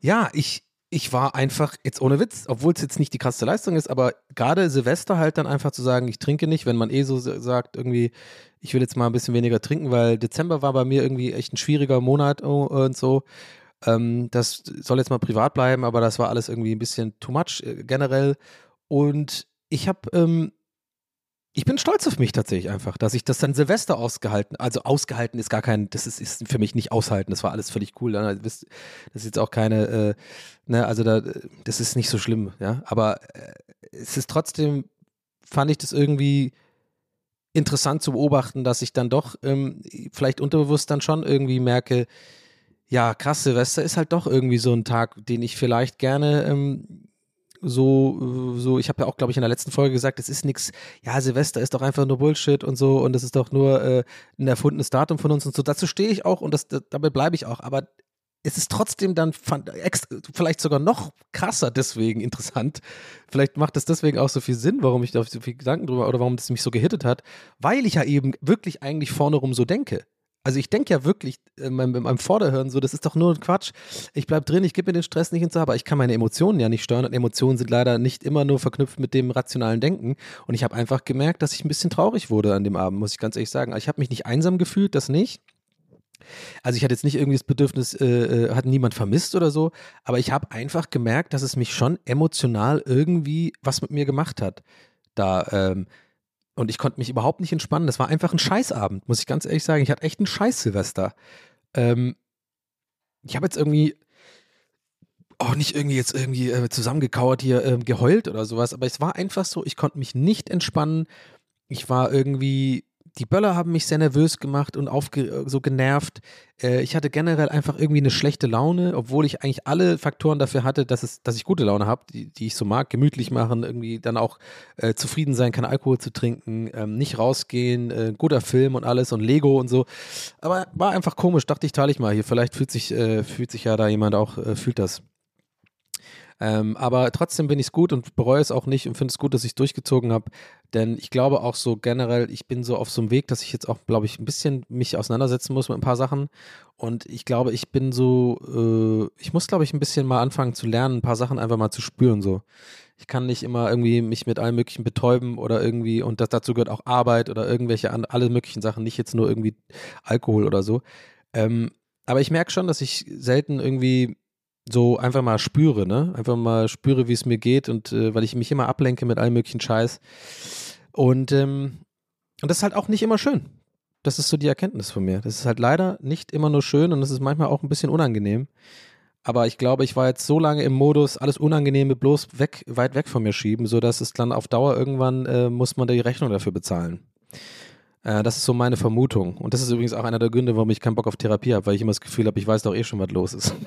ja, ich, ich war einfach, jetzt ohne Witz, obwohl es jetzt nicht die krasse Leistung ist, aber gerade Silvester halt dann einfach zu sagen, ich trinke nicht, wenn man eh so sagt, irgendwie, ich will jetzt mal ein bisschen weniger trinken, weil Dezember war bei mir irgendwie echt ein schwieriger Monat oh, und so. Ähm, das soll jetzt mal privat bleiben, aber das war alles irgendwie ein bisschen too much äh, generell. Und ich habe, ähm, ich bin stolz auf mich tatsächlich einfach, dass ich das dann Silvester ausgehalten, also ausgehalten ist gar kein, das ist, ist für mich nicht aushalten, das war alles völlig cool. Das ist jetzt auch keine, äh, ne, also da, das ist nicht so schlimm, ja, aber äh, es ist trotzdem, fand ich das irgendwie interessant zu beobachten, dass ich dann doch ähm, vielleicht unterbewusst dann schon irgendwie merke, ja, krass, Silvester ist halt doch irgendwie so ein Tag, den ich vielleicht gerne ähm, so, so, ich habe ja auch, glaube ich, in der letzten Folge gesagt, es ist nichts, ja, Silvester ist doch einfach nur Bullshit und so und das ist doch nur äh, ein erfundenes Datum von uns und so. Dazu stehe ich auch und das, dabei bleibe ich auch. Aber es ist trotzdem dann fand, vielleicht sogar noch krasser deswegen interessant. Vielleicht macht es deswegen auch so viel Sinn, warum ich da so viel Gedanken drüber oder warum das mich so gehittet hat, weil ich ja eben wirklich eigentlich vorne rum so denke. Also ich denke ja wirklich in meinem, in meinem, Vorderhirn so, das ist doch nur Quatsch. Ich bleib drin, ich gebe mir den Stress nicht so, aber ich kann meine Emotionen ja nicht steuern und Emotionen sind leider nicht immer nur verknüpft mit dem rationalen Denken. Und ich habe einfach gemerkt, dass ich ein bisschen traurig wurde an dem Abend, muss ich ganz ehrlich sagen. Also ich habe mich nicht einsam gefühlt, das nicht. Also ich hatte jetzt nicht irgendwie das Bedürfnis, äh, äh hat niemand vermisst oder so, aber ich habe einfach gemerkt, dass es mich schon emotional irgendwie was mit mir gemacht hat. Da, ähm, und ich konnte mich überhaupt nicht entspannen. Das war einfach ein Scheißabend, muss ich ganz ehrlich sagen. Ich hatte echt ein Scheiß-Silvester. Ähm, ich habe jetzt irgendwie auch nicht irgendwie jetzt irgendwie äh, zusammengekauert hier äh, geheult oder sowas, aber es war einfach so, ich konnte mich nicht entspannen. Ich war irgendwie die Böller haben mich sehr nervös gemacht und aufge so genervt. Äh, ich hatte generell einfach irgendwie eine schlechte Laune, obwohl ich eigentlich alle Faktoren dafür hatte, dass, es, dass ich gute Laune habe, die, die ich so mag, gemütlich machen, irgendwie dann auch äh, zufrieden sein, keinen Alkohol zu trinken, ähm, nicht rausgehen, äh, guter Film und alles und Lego und so. Aber war einfach komisch, dachte ich, teile ich mal hier. Vielleicht fühlt sich, äh, fühlt sich ja da jemand auch, äh, fühlt das. Ähm, aber trotzdem bin ich es gut und bereue es auch nicht und finde es gut, dass ich es durchgezogen habe. Denn ich glaube auch so generell, ich bin so auf so einem Weg, dass ich jetzt auch, glaube ich, ein bisschen mich auseinandersetzen muss mit ein paar Sachen. Und ich glaube, ich bin so, äh, ich muss, glaube ich, ein bisschen mal anfangen zu lernen, ein paar Sachen einfach mal zu spüren. So. Ich kann nicht immer irgendwie mich mit allem möglichen betäuben oder irgendwie, und das, dazu gehört auch Arbeit oder irgendwelche an, alle möglichen Sachen, nicht jetzt nur irgendwie Alkohol oder so. Ähm, aber ich merke schon, dass ich selten irgendwie so einfach mal spüre, ne? Einfach mal spüre, wie es mir geht und äh, weil ich mich immer ablenke mit allem möglichen Scheiß. Und, ähm, und das ist halt auch nicht immer schön. Das ist so die Erkenntnis von mir. Das ist halt leider nicht immer nur schön und es ist manchmal auch ein bisschen unangenehm. Aber ich glaube, ich war jetzt so lange im Modus, alles Unangenehme bloß weg, weit weg von mir schieben, sodass es dann auf Dauer irgendwann äh, muss man die Rechnung dafür bezahlen. Äh, das ist so meine Vermutung. Und das ist übrigens auch einer der Gründe, warum ich keinen Bock auf Therapie habe, weil ich immer das Gefühl habe, ich weiß doch eh schon, was los ist.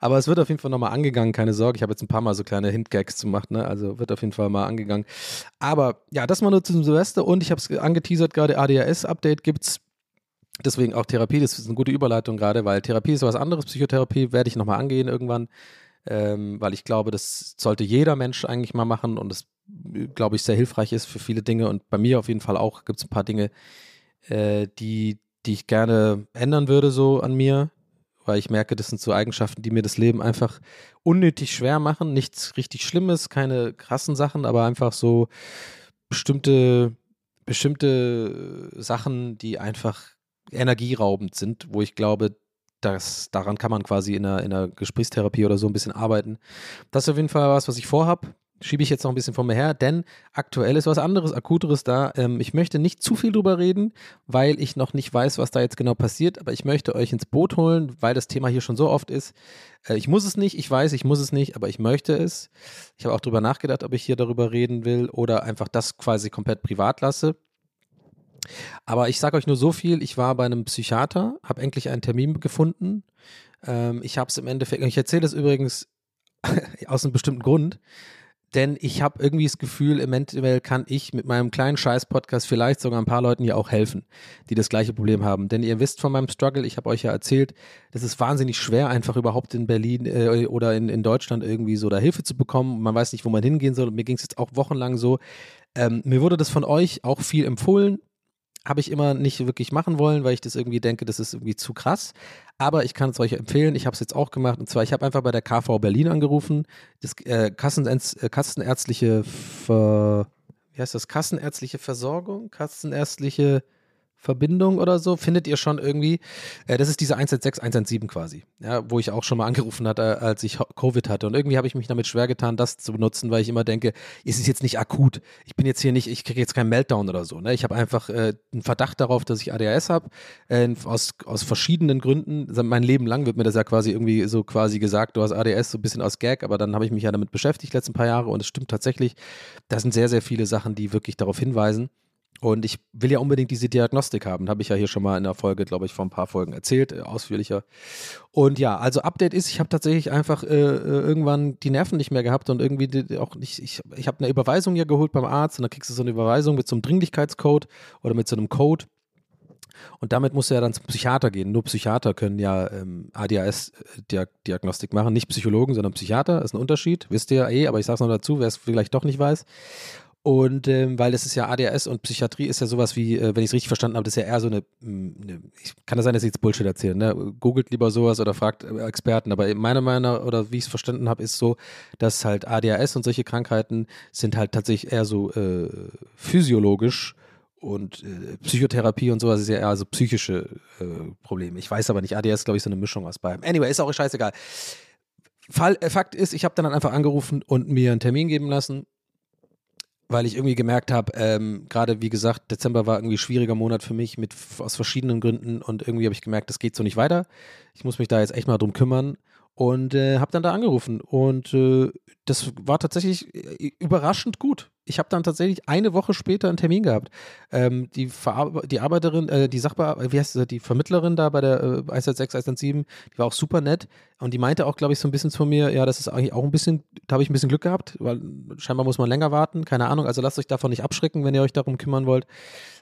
Aber es wird auf jeden Fall nochmal angegangen, keine Sorge. Ich habe jetzt ein paar Mal so kleine Hintgags gemacht, ne? Also wird auf jeden Fall mal angegangen. Aber ja, das mal nur zum Silvester und ich habe es angeteasert, gerade ADHS-Update gibt es. Deswegen auch Therapie, das ist eine gute Überleitung gerade, weil Therapie ist was anderes. Psychotherapie werde ich nochmal angehen irgendwann, ähm, weil ich glaube, das sollte jeder Mensch eigentlich mal machen und das, glaube ich, sehr hilfreich ist für viele Dinge und bei mir auf jeden Fall auch gibt es ein paar Dinge, äh, die, die ich gerne ändern würde so an mir, weil ich merke, das sind so Eigenschaften, die mir das Leben einfach unnötig schwer machen. Nichts richtig Schlimmes, keine krassen Sachen, aber einfach so bestimmte, bestimmte Sachen, die einfach energieraubend sind, wo ich glaube, dass daran kann man quasi in einer, in einer Gesprächstherapie oder so ein bisschen arbeiten. Das ist auf jeden Fall was, was ich vorhabe schiebe ich jetzt noch ein bisschen vor mir her, denn aktuell ist was anderes, akuteres da. Ähm, ich möchte nicht zu viel drüber reden, weil ich noch nicht weiß, was da jetzt genau passiert, aber ich möchte euch ins Boot holen, weil das Thema hier schon so oft ist. Äh, ich muss es nicht, ich weiß, ich muss es nicht, aber ich möchte es. Ich habe auch drüber nachgedacht, ob ich hier darüber reden will oder einfach das quasi komplett privat lasse. Aber ich sage euch nur so viel, ich war bei einem Psychiater, habe endlich einen Termin gefunden. Ähm, ich habe es im Endeffekt, ich erzähle es übrigens aus einem bestimmten Grund, denn ich habe irgendwie das Gefühl, eventuell kann ich mit meinem kleinen Scheiß-Podcast vielleicht sogar ein paar Leuten hier auch helfen, die das gleiche Problem haben. Denn ihr wisst von meinem Struggle, ich habe euch ja erzählt, das ist wahnsinnig schwer, einfach überhaupt in Berlin äh, oder in, in Deutschland irgendwie so da Hilfe zu bekommen. Man weiß nicht, wo man hingehen soll. Mir ging es jetzt auch wochenlang so. Ähm, mir wurde das von euch auch viel empfohlen habe ich immer nicht wirklich machen wollen, weil ich das irgendwie denke, das ist irgendwie zu krass. Aber ich kann es euch empfehlen. Ich habe es jetzt auch gemacht. Und zwar, ich habe einfach bei der KV Berlin angerufen, das äh, Kassenärz äh, kassenärztliche, Ver wie heißt das? Kassenärztliche Versorgung, kassenärztliche Verbindung oder so, findet ihr schon irgendwie. Äh, das ist diese 116, 117 quasi, ja, wo ich auch schon mal angerufen hatte, als ich Covid hatte. Und irgendwie habe ich mich damit schwer getan, das zu benutzen, weil ich immer denke, es ist jetzt nicht akut. Ich bin jetzt hier nicht, ich kriege jetzt keinen Meltdown oder so. Ne? Ich habe einfach äh, einen Verdacht darauf, dass ich ADHS habe, äh, aus, aus verschiedenen Gründen. Mein Leben lang wird mir das ja quasi irgendwie so quasi gesagt, du hast ADS so ein bisschen aus Gag, aber dann habe ich mich ja damit beschäftigt, letzten paar Jahre. Und es stimmt tatsächlich, da sind sehr, sehr viele Sachen, die wirklich darauf hinweisen. Und ich will ja unbedingt diese Diagnostik haben. Habe ich ja hier schon mal in der Folge, glaube ich, vor ein paar Folgen erzählt, äh, ausführlicher. Und ja, also Update ist, ich habe tatsächlich einfach äh, äh, irgendwann die Nerven nicht mehr gehabt und irgendwie die, auch nicht, ich, ich habe eine Überweisung ja geholt beim Arzt und dann kriegst du so eine Überweisung mit so einem Dringlichkeitscode oder mit so einem Code. Und damit musst du ja dann zum Psychiater gehen. Nur Psychiater können ja ähm, ADHS-Diagnostik machen. Nicht Psychologen, sondern Psychiater. Ist ein Unterschied. Wisst ihr ja eh, aber ich sage es noch dazu, wer es vielleicht doch nicht weiß. Und ähm, weil es ist ja ADHS und Psychiatrie ist ja sowas wie, äh, wenn ich es richtig verstanden habe, das ist ja eher so eine, eine ich, kann das sein, dass ich jetzt Bullshit erzähle, ne? Googelt lieber sowas oder fragt äh, Experten. Aber meiner Meinung nach, oder wie ich es verstanden habe, ist so, dass halt ADHS und solche Krankheiten sind halt tatsächlich eher so äh, physiologisch und äh, Psychotherapie und sowas ist ja eher so psychische äh, Probleme. Ich weiß aber nicht, ADHS ist, glaube ich, so eine Mischung aus beidem. Anyway, ist auch scheißegal. Fall, äh, Fakt ist, ich habe dann einfach angerufen und mir einen Termin geben lassen weil ich irgendwie gemerkt habe, ähm, gerade wie gesagt, Dezember war irgendwie ein schwieriger Monat für mich mit aus verschiedenen Gründen und irgendwie habe ich gemerkt, das geht so nicht weiter. Ich muss mich da jetzt echt mal drum kümmern und äh, habe dann da angerufen und äh, das war tatsächlich äh, überraschend gut. Ich habe dann tatsächlich eine Woche später einen Termin gehabt. Ähm, die, die Arbeiterin, äh, die Sachbearbeiterin, wie heißt sie, die Vermittlerin da bei der äh, 116, 117, die war auch super nett und die meinte auch, glaube ich, so ein bisschen zu mir, ja, das ist eigentlich auch ein bisschen, da habe ich ein bisschen Glück gehabt, weil scheinbar muss man länger warten, keine Ahnung, also lasst euch davon nicht abschrecken, wenn ihr euch darum kümmern wollt.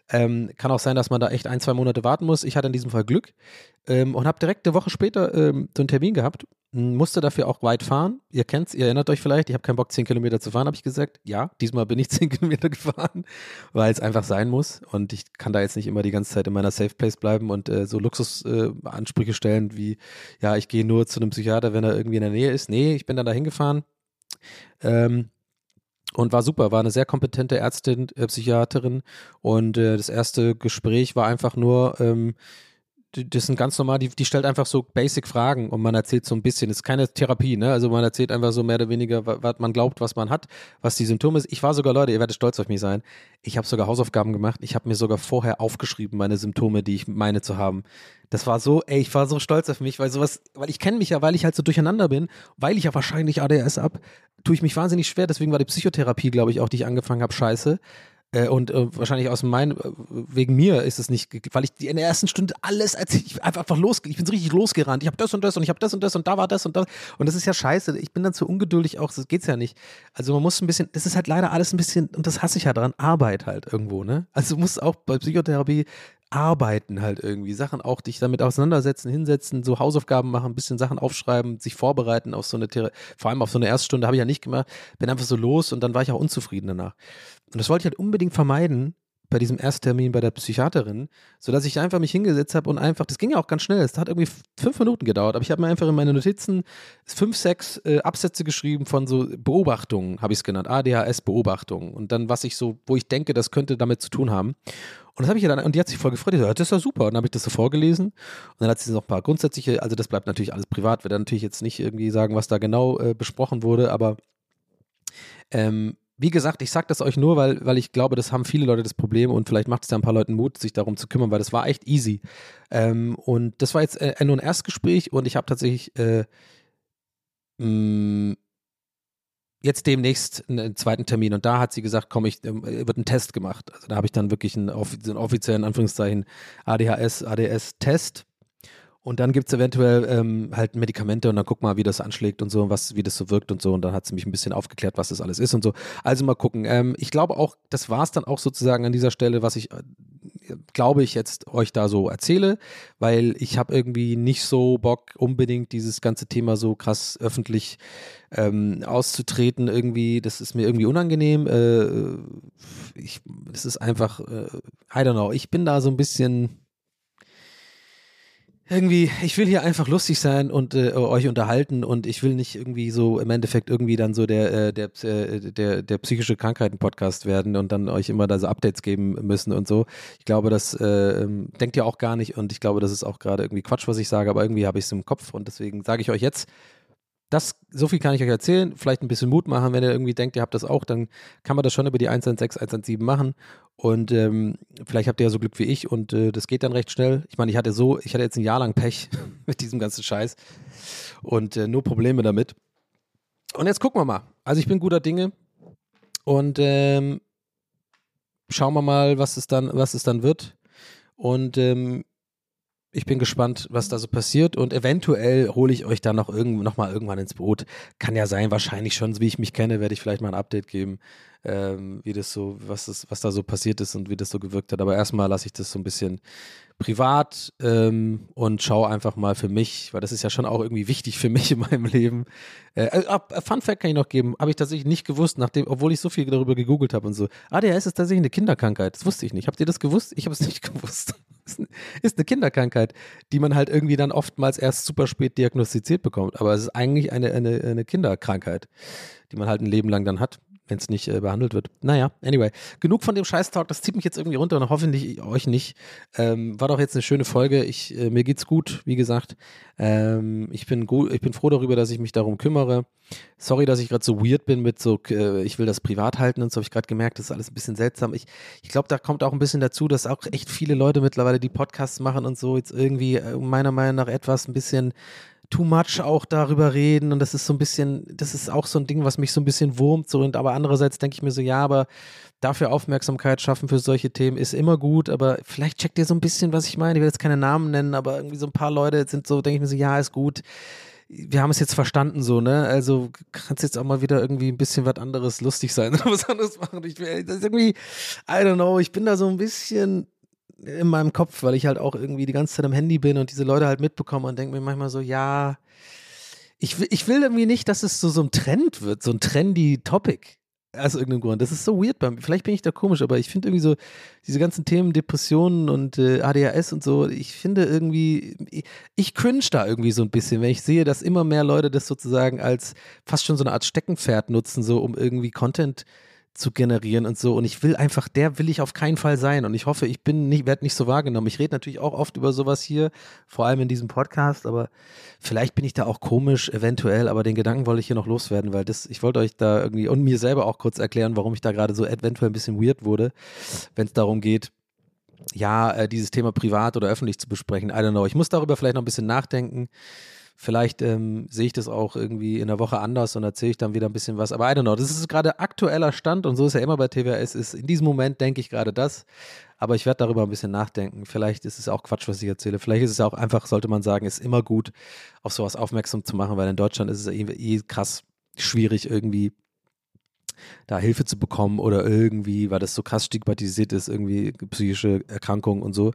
Ähm, kann auch sein, dass man da echt ein, zwei Monate warten muss. Ich hatte in diesem Fall Glück ähm, und habe direkt eine Woche später ähm, so einen Termin gehabt musste dafür auch weit fahren. Ihr kennt's, ihr erinnert euch vielleicht, ich habe keinen Bock, 10 Kilometer zu fahren, habe ich gesagt. Ja, diesmal bin ich 10 Kilometer gefahren, weil es einfach sein muss. Und ich kann da jetzt nicht immer die ganze Zeit in meiner Safe Place bleiben und äh, so Luxusansprüche äh, stellen wie, ja, ich gehe nur zu einem Psychiater, wenn er irgendwie in der Nähe ist. Nee, ich bin dann da hingefahren. Ähm, und war super, war eine sehr kompetente Ärztin, äh, Psychiaterin und äh, das erste Gespräch war einfach nur, ähm, das sind ganz normal, die, die stellt einfach so basic Fragen und man erzählt so ein bisschen, das ist keine Therapie, ne? Also man erzählt einfach so mehr oder weniger, wa- was man glaubt, was man hat, was die Symptome ist. Ich war sogar, Leute, ihr werdet stolz auf mich sein, ich habe sogar Hausaufgaben gemacht, ich habe mir sogar vorher aufgeschrieben, meine Symptome, die ich meine zu haben. Das war so, ey, ich war so stolz auf mich, weil sowas, weil ich kenne mich ja, weil ich halt so durcheinander bin, weil ich ja wahrscheinlich ADS ab, tue ich mich wahnsinnig schwer. Deswegen war die Psychotherapie, glaube ich, auch, die ich angefangen habe, scheiße. Äh, und äh, wahrscheinlich aus meinem, äh, wegen mir ist es nicht, weil ich in der ersten Stunde alles, als ich einfach, einfach los, ich bin so richtig losgerannt. Ich habe das und das und ich habe das und das und da war das und das. Und das ist ja scheiße. Ich bin dann zu ungeduldig auch, das geht's ja nicht. Also man muss ein bisschen, das ist halt leider alles ein bisschen, und das hasse ich ja dran, Arbeit halt irgendwo, ne? Also du musst auch bei Psychotherapie arbeiten halt irgendwie, Sachen auch dich damit auseinandersetzen, hinsetzen, so Hausaufgaben machen, ein bisschen Sachen aufschreiben, sich vorbereiten auf so eine, Thera vor allem auf so eine Erststunde habe ich ja nicht gemacht, bin einfach so los und dann war ich auch unzufrieden danach. Und das wollte ich halt unbedingt vermeiden bei diesem Ersttermin bei der Psychiaterin, sodass ich einfach mich hingesetzt habe und einfach, das ging ja auch ganz schnell, es hat irgendwie fünf Minuten gedauert, aber ich habe mir einfach in meine Notizen fünf, sechs äh, Absätze geschrieben von so Beobachtungen, habe ich es genannt, ADHS-Beobachtungen und dann, was ich so, wo ich denke, das könnte damit zu tun haben. Und das habe ich ja dann, und die hat sich voll gefreut, die so, das ist ja super. Und dann habe ich das so vorgelesen. Und dann hat sie noch ein paar grundsätzliche, also das bleibt natürlich alles privat, werde natürlich jetzt nicht irgendwie sagen, was da genau äh, besprochen wurde, aber ähm, wie gesagt, ich sage das euch nur, weil, weil ich glaube, das haben viele Leute das Problem und vielleicht macht es ja ein paar Leuten Mut, sich darum zu kümmern, weil das war echt easy. Ähm, und das war jetzt äh, nur ein Erstgespräch und ich habe tatsächlich äh, mh, jetzt demnächst einen zweiten Termin und da hat sie gesagt, komm, ich ähm, wird ein Test gemacht. Also da habe ich dann wirklich einen, einen offiziellen Anführungszeichen ADHS, ADS-Test. Und dann gibt es eventuell ähm, halt Medikamente und dann guck mal, wie das anschlägt und so, und was, wie das so wirkt und so. Und dann hat sie mich ein bisschen aufgeklärt, was das alles ist und so. Also mal gucken. Ähm, ich glaube auch, das war es dann auch sozusagen an dieser Stelle, was ich, äh, glaube ich, jetzt euch da so erzähle, weil ich habe irgendwie nicht so Bock, unbedingt dieses ganze Thema so krass öffentlich ähm, auszutreten. Irgendwie, das ist mir irgendwie unangenehm. Äh, ich, das ist einfach, äh, I don't know, ich bin da so ein bisschen irgendwie, ich will hier einfach lustig sein und äh, euch unterhalten und ich will nicht irgendwie so im Endeffekt irgendwie dann so der, äh, der, äh, der, der psychische Krankheiten-Podcast werden und dann euch immer da so Updates geben müssen und so. Ich glaube, das äh, ähm, denkt ihr auch gar nicht und ich glaube, das ist auch gerade irgendwie Quatsch, was ich sage, aber irgendwie habe ich es im Kopf und deswegen sage ich euch jetzt, das, so viel kann ich euch erzählen, vielleicht ein bisschen Mut machen, wenn ihr irgendwie denkt, ihr habt das auch, dann kann man das schon über die 116, 117 machen und ähm, vielleicht habt ihr ja so Glück wie ich und äh, das geht dann recht schnell. Ich meine, ich hatte so, ich hatte jetzt ein Jahr lang Pech mit diesem ganzen Scheiß und äh, nur Probleme damit. Und jetzt gucken wir mal. Also ich bin guter Dinge und ähm, schauen wir mal, was es dann, was es dann wird. Und ähm, ich bin gespannt, was da so passiert und eventuell hole ich euch dann noch, irgend, noch mal irgendwann ins Boot. Kann ja sein, wahrscheinlich schon, wie ich mich kenne, werde ich vielleicht mal ein Update geben, ähm, wie das so, was, das, was da so passiert ist und wie das so gewirkt hat. Aber erstmal lasse ich das so ein bisschen privat ähm, und schaue einfach mal für mich, weil das ist ja schon auch irgendwie wichtig für mich in meinem Leben. Äh, äh, Fun Fact kann ich noch geben, habe ich tatsächlich nicht gewusst, nachdem, obwohl ich so viel darüber gegoogelt habe und so. ADHS ist tatsächlich eine Kinderkrankheit. Das wusste ich nicht. Habt ihr das gewusst? Ich habe es nicht gewusst. Ist eine- Kinderkrankheit, die man halt irgendwie dann oftmals erst super spät diagnostiziert bekommt. Aber es ist eigentlich eine, eine, eine Kinderkrankheit, die man halt ein Leben lang dann hat, wenn es nicht äh, behandelt wird. Naja, anyway. Genug von dem Scheiß-Talk, das zieht mich jetzt irgendwie runter und hoffentlich euch nicht. Ähm, war doch jetzt eine schöne Folge. Ich, äh, mir geht's gut, wie gesagt. Ähm, ich, bin gut, ich bin froh darüber, dass ich mich darum kümmere. Sorry, dass ich gerade so weird bin mit so, äh, ich will das privat halten und so habe ich gerade gemerkt, das ist alles ein bisschen seltsam. Ich, ich glaube, da kommt auch ein bisschen dazu, dass auch echt viele Leute mittlerweile die Podcasts machen und so jetzt irgendwie äh, meiner Meinung nach etwas ein bisschen too much auch darüber reden und das ist so ein bisschen, das ist auch so ein Ding, was mich so ein bisschen wurmt so und aber andererseits denke ich mir so, ja, aber dafür Aufmerksamkeit schaffen für solche Themen ist immer gut, aber vielleicht checkt ihr so ein bisschen, was ich meine. Ich will jetzt keine Namen nennen, aber irgendwie so ein paar Leute sind so, denke ich mir so, ja, ist gut. Wir haben es jetzt verstanden so, ne? Also kannst jetzt auch mal wieder irgendwie ein bisschen was anderes lustig sein oder was anderes machen. Ich will, das irgendwie, I don't know, ich bin da so ein bisschen in meinem Kopf, weil ich halt auch irgendwie die ganze Zeit am Handy bin und diese Leute halt mitbekomme und denke mir manchmal so, ja, ich, will- ich will irgendwie nicht, dass es so, so ein Trend wird, so ein trendy Topic. Aus irgendeinem Grund. Das ist so weird bei mir. Vielleicht bin ich da komisch, aber ich finde irgendwie so, diese ganzen Themen, Depressionen und äh, ADHS und so, ich finde irgendwie, ich, ich cringe da irgendwie so ein bisschen, wenn ich sehe, dass immer mehr Leute das sozusagen als fast schon so eine Art Steckenpferd nutzen, so um irgendwie Content zu generieren und so. Und ich will einfach, der will ich auf keinen Fall sein. Und ich hoffe, ich bin nicht, werde nicht so wahrgenommen. Ich rede natürlich auch oft über sowas hier, vor allem in diesem Podcast, aber vielleicht bin ich da auch komisch, eventuell, aber den Gedanken wollte ich hier noch loswerden, weil das, ich wollte euch da irgendwie und mir selber auch kurz erklären, warum ich da gerade so eventuell ein bisschen weird wurde, wenn es darum geht, ja, äh, dieses Thema privat oder öffentlich zu besprechen. I don't know. Ich muss darüber vielleicht noch ein bisschen nachdenken. Vielleicht ähm, sehe ich das auch irgendwie in der Woche anders und erzähle ich dann wieder ein bisschen was. Aber I don't know. Das ist gerade aktueller Stand und so ist ja immer bei TWS. Ist in diesem Moment denke ich gerade das. Aber ich werde darüber ein bisschen nachdenken. Vielleicht ist es auch Quatsch, was ich erzähle. Vielleicht ist es auch einfach, sollte man sagen, ist immer gut, auf sowas aufmerksam zu machen, weil in Deutschland ist es eh, eh krass schwierig, irgendwie da Hilfe zu bekommen oder irgendwie, weil das so krass stigmatisiert ist, irgendwie psychische Erkrankungen und so.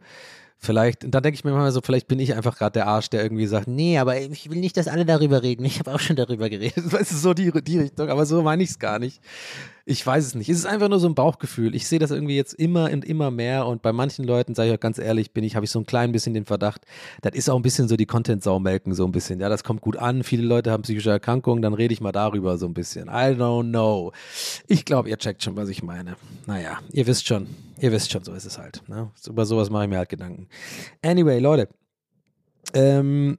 Vielleicht, und dann denke ich mir manchmal so, vielleicht bin ich einfach gerade der Arsch, der irgendwie sagt, nee, aber ich will nicht, dass alle darüber reden. Ich habe auch schon darüber geredet. Weißt du, so die, die Richtung, aber so meine ich es gar nicht. Ich weiß es nicht. Es ist einfach nur so ein Bauchgefühl. Ich sehe das irgendwie jetzt immer und immer mehr und bei manchen Leuten, sage ich auch ganz ehrlich, bin ich, habe ich so ein klein bisschen den Verdacht, das ist auch ein bisschen so die Content-Sau-Melken, so ein bisschen. Ja, das kommt gut an. Viele Leute haben psychische Erkrankungen, dann rede ich mal darüber so ein bisschen. I don't know. Ich glaube, ihr checkt schon, was ich meine. Naja, ihr wisst schon. Ihr wisst schon, so ist es halt. Ne? Über sowas mache ich mir halt Gedanken. Anyway, Leute. Ähm,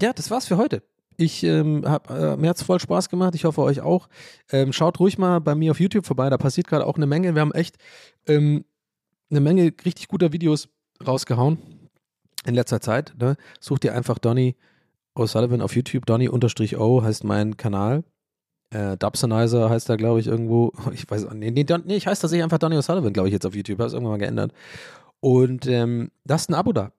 ja, das war's für heute. Ich ähm, hab, äh, mir hat's voll Spaß gemacht. Ich hoffe euch auch. Ähm, schaut ruhig mal bei mir auf YouTube vorbei. Da passiert gerade auch eine Menge. Wir haben echt ähm, eine Menge richtig guter Videos rausgehauen in letzter Zeit. Ne? Sucht ihr einfach Donny O'Sullivan auf YouTube. Donny-O heißt mein Kanal. Äh, Dubsonizer heißt da, glaube ich, irgendwo. Ich weiß nee, nee, Don, nee, ich heiße tatsächlich einfach Donny O'Sullivan, glaube ich, jetzt auf YouTube. Habe es irgendwann mal geändert. Und ähm, lasst ein Abo da.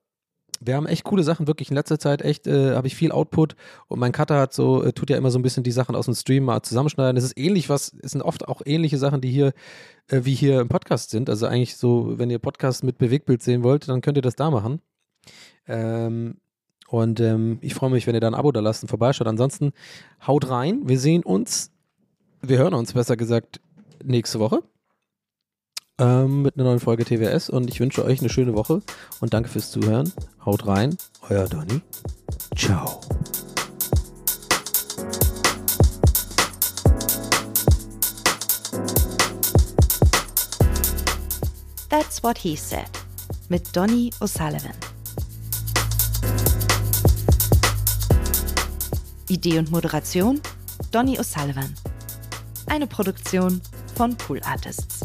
Wir haben echt coole Sachen, wirklich in letzter Zeit echt, äh, habe ich viel Output und mein Cutter hat so, äh, tut ja immer so ein bisschen die Sachen aus dem Stream mal zusammenschneiden. Es ist ähnlich, was, es sind oft auch ähnliche Sachen, die hier, äh, wie hier im Podcast sind. Also eigentlich so, wenn ihr Podcast mit Bewegtbild sehen wollt, dann könnt ihr das da machen. Ähm, und ähm, ich freue mich, wenn ihr da ein Abo da lasst und vorbeischaut. Ansonsten haut rein. Wir sehen uns, wir hören uns besser gesagt nächste Woche ähm, mit einer neuen Folge TWS und ich wünsche euch eine schöne Woche und danke fürs Zuhören. Haut rein, euer Donny. Ciao. That's What He Said mit Donny O'Sullivan. Idee und Moderation Donny O'Sullivan. Eine Produktion von Pool Artists.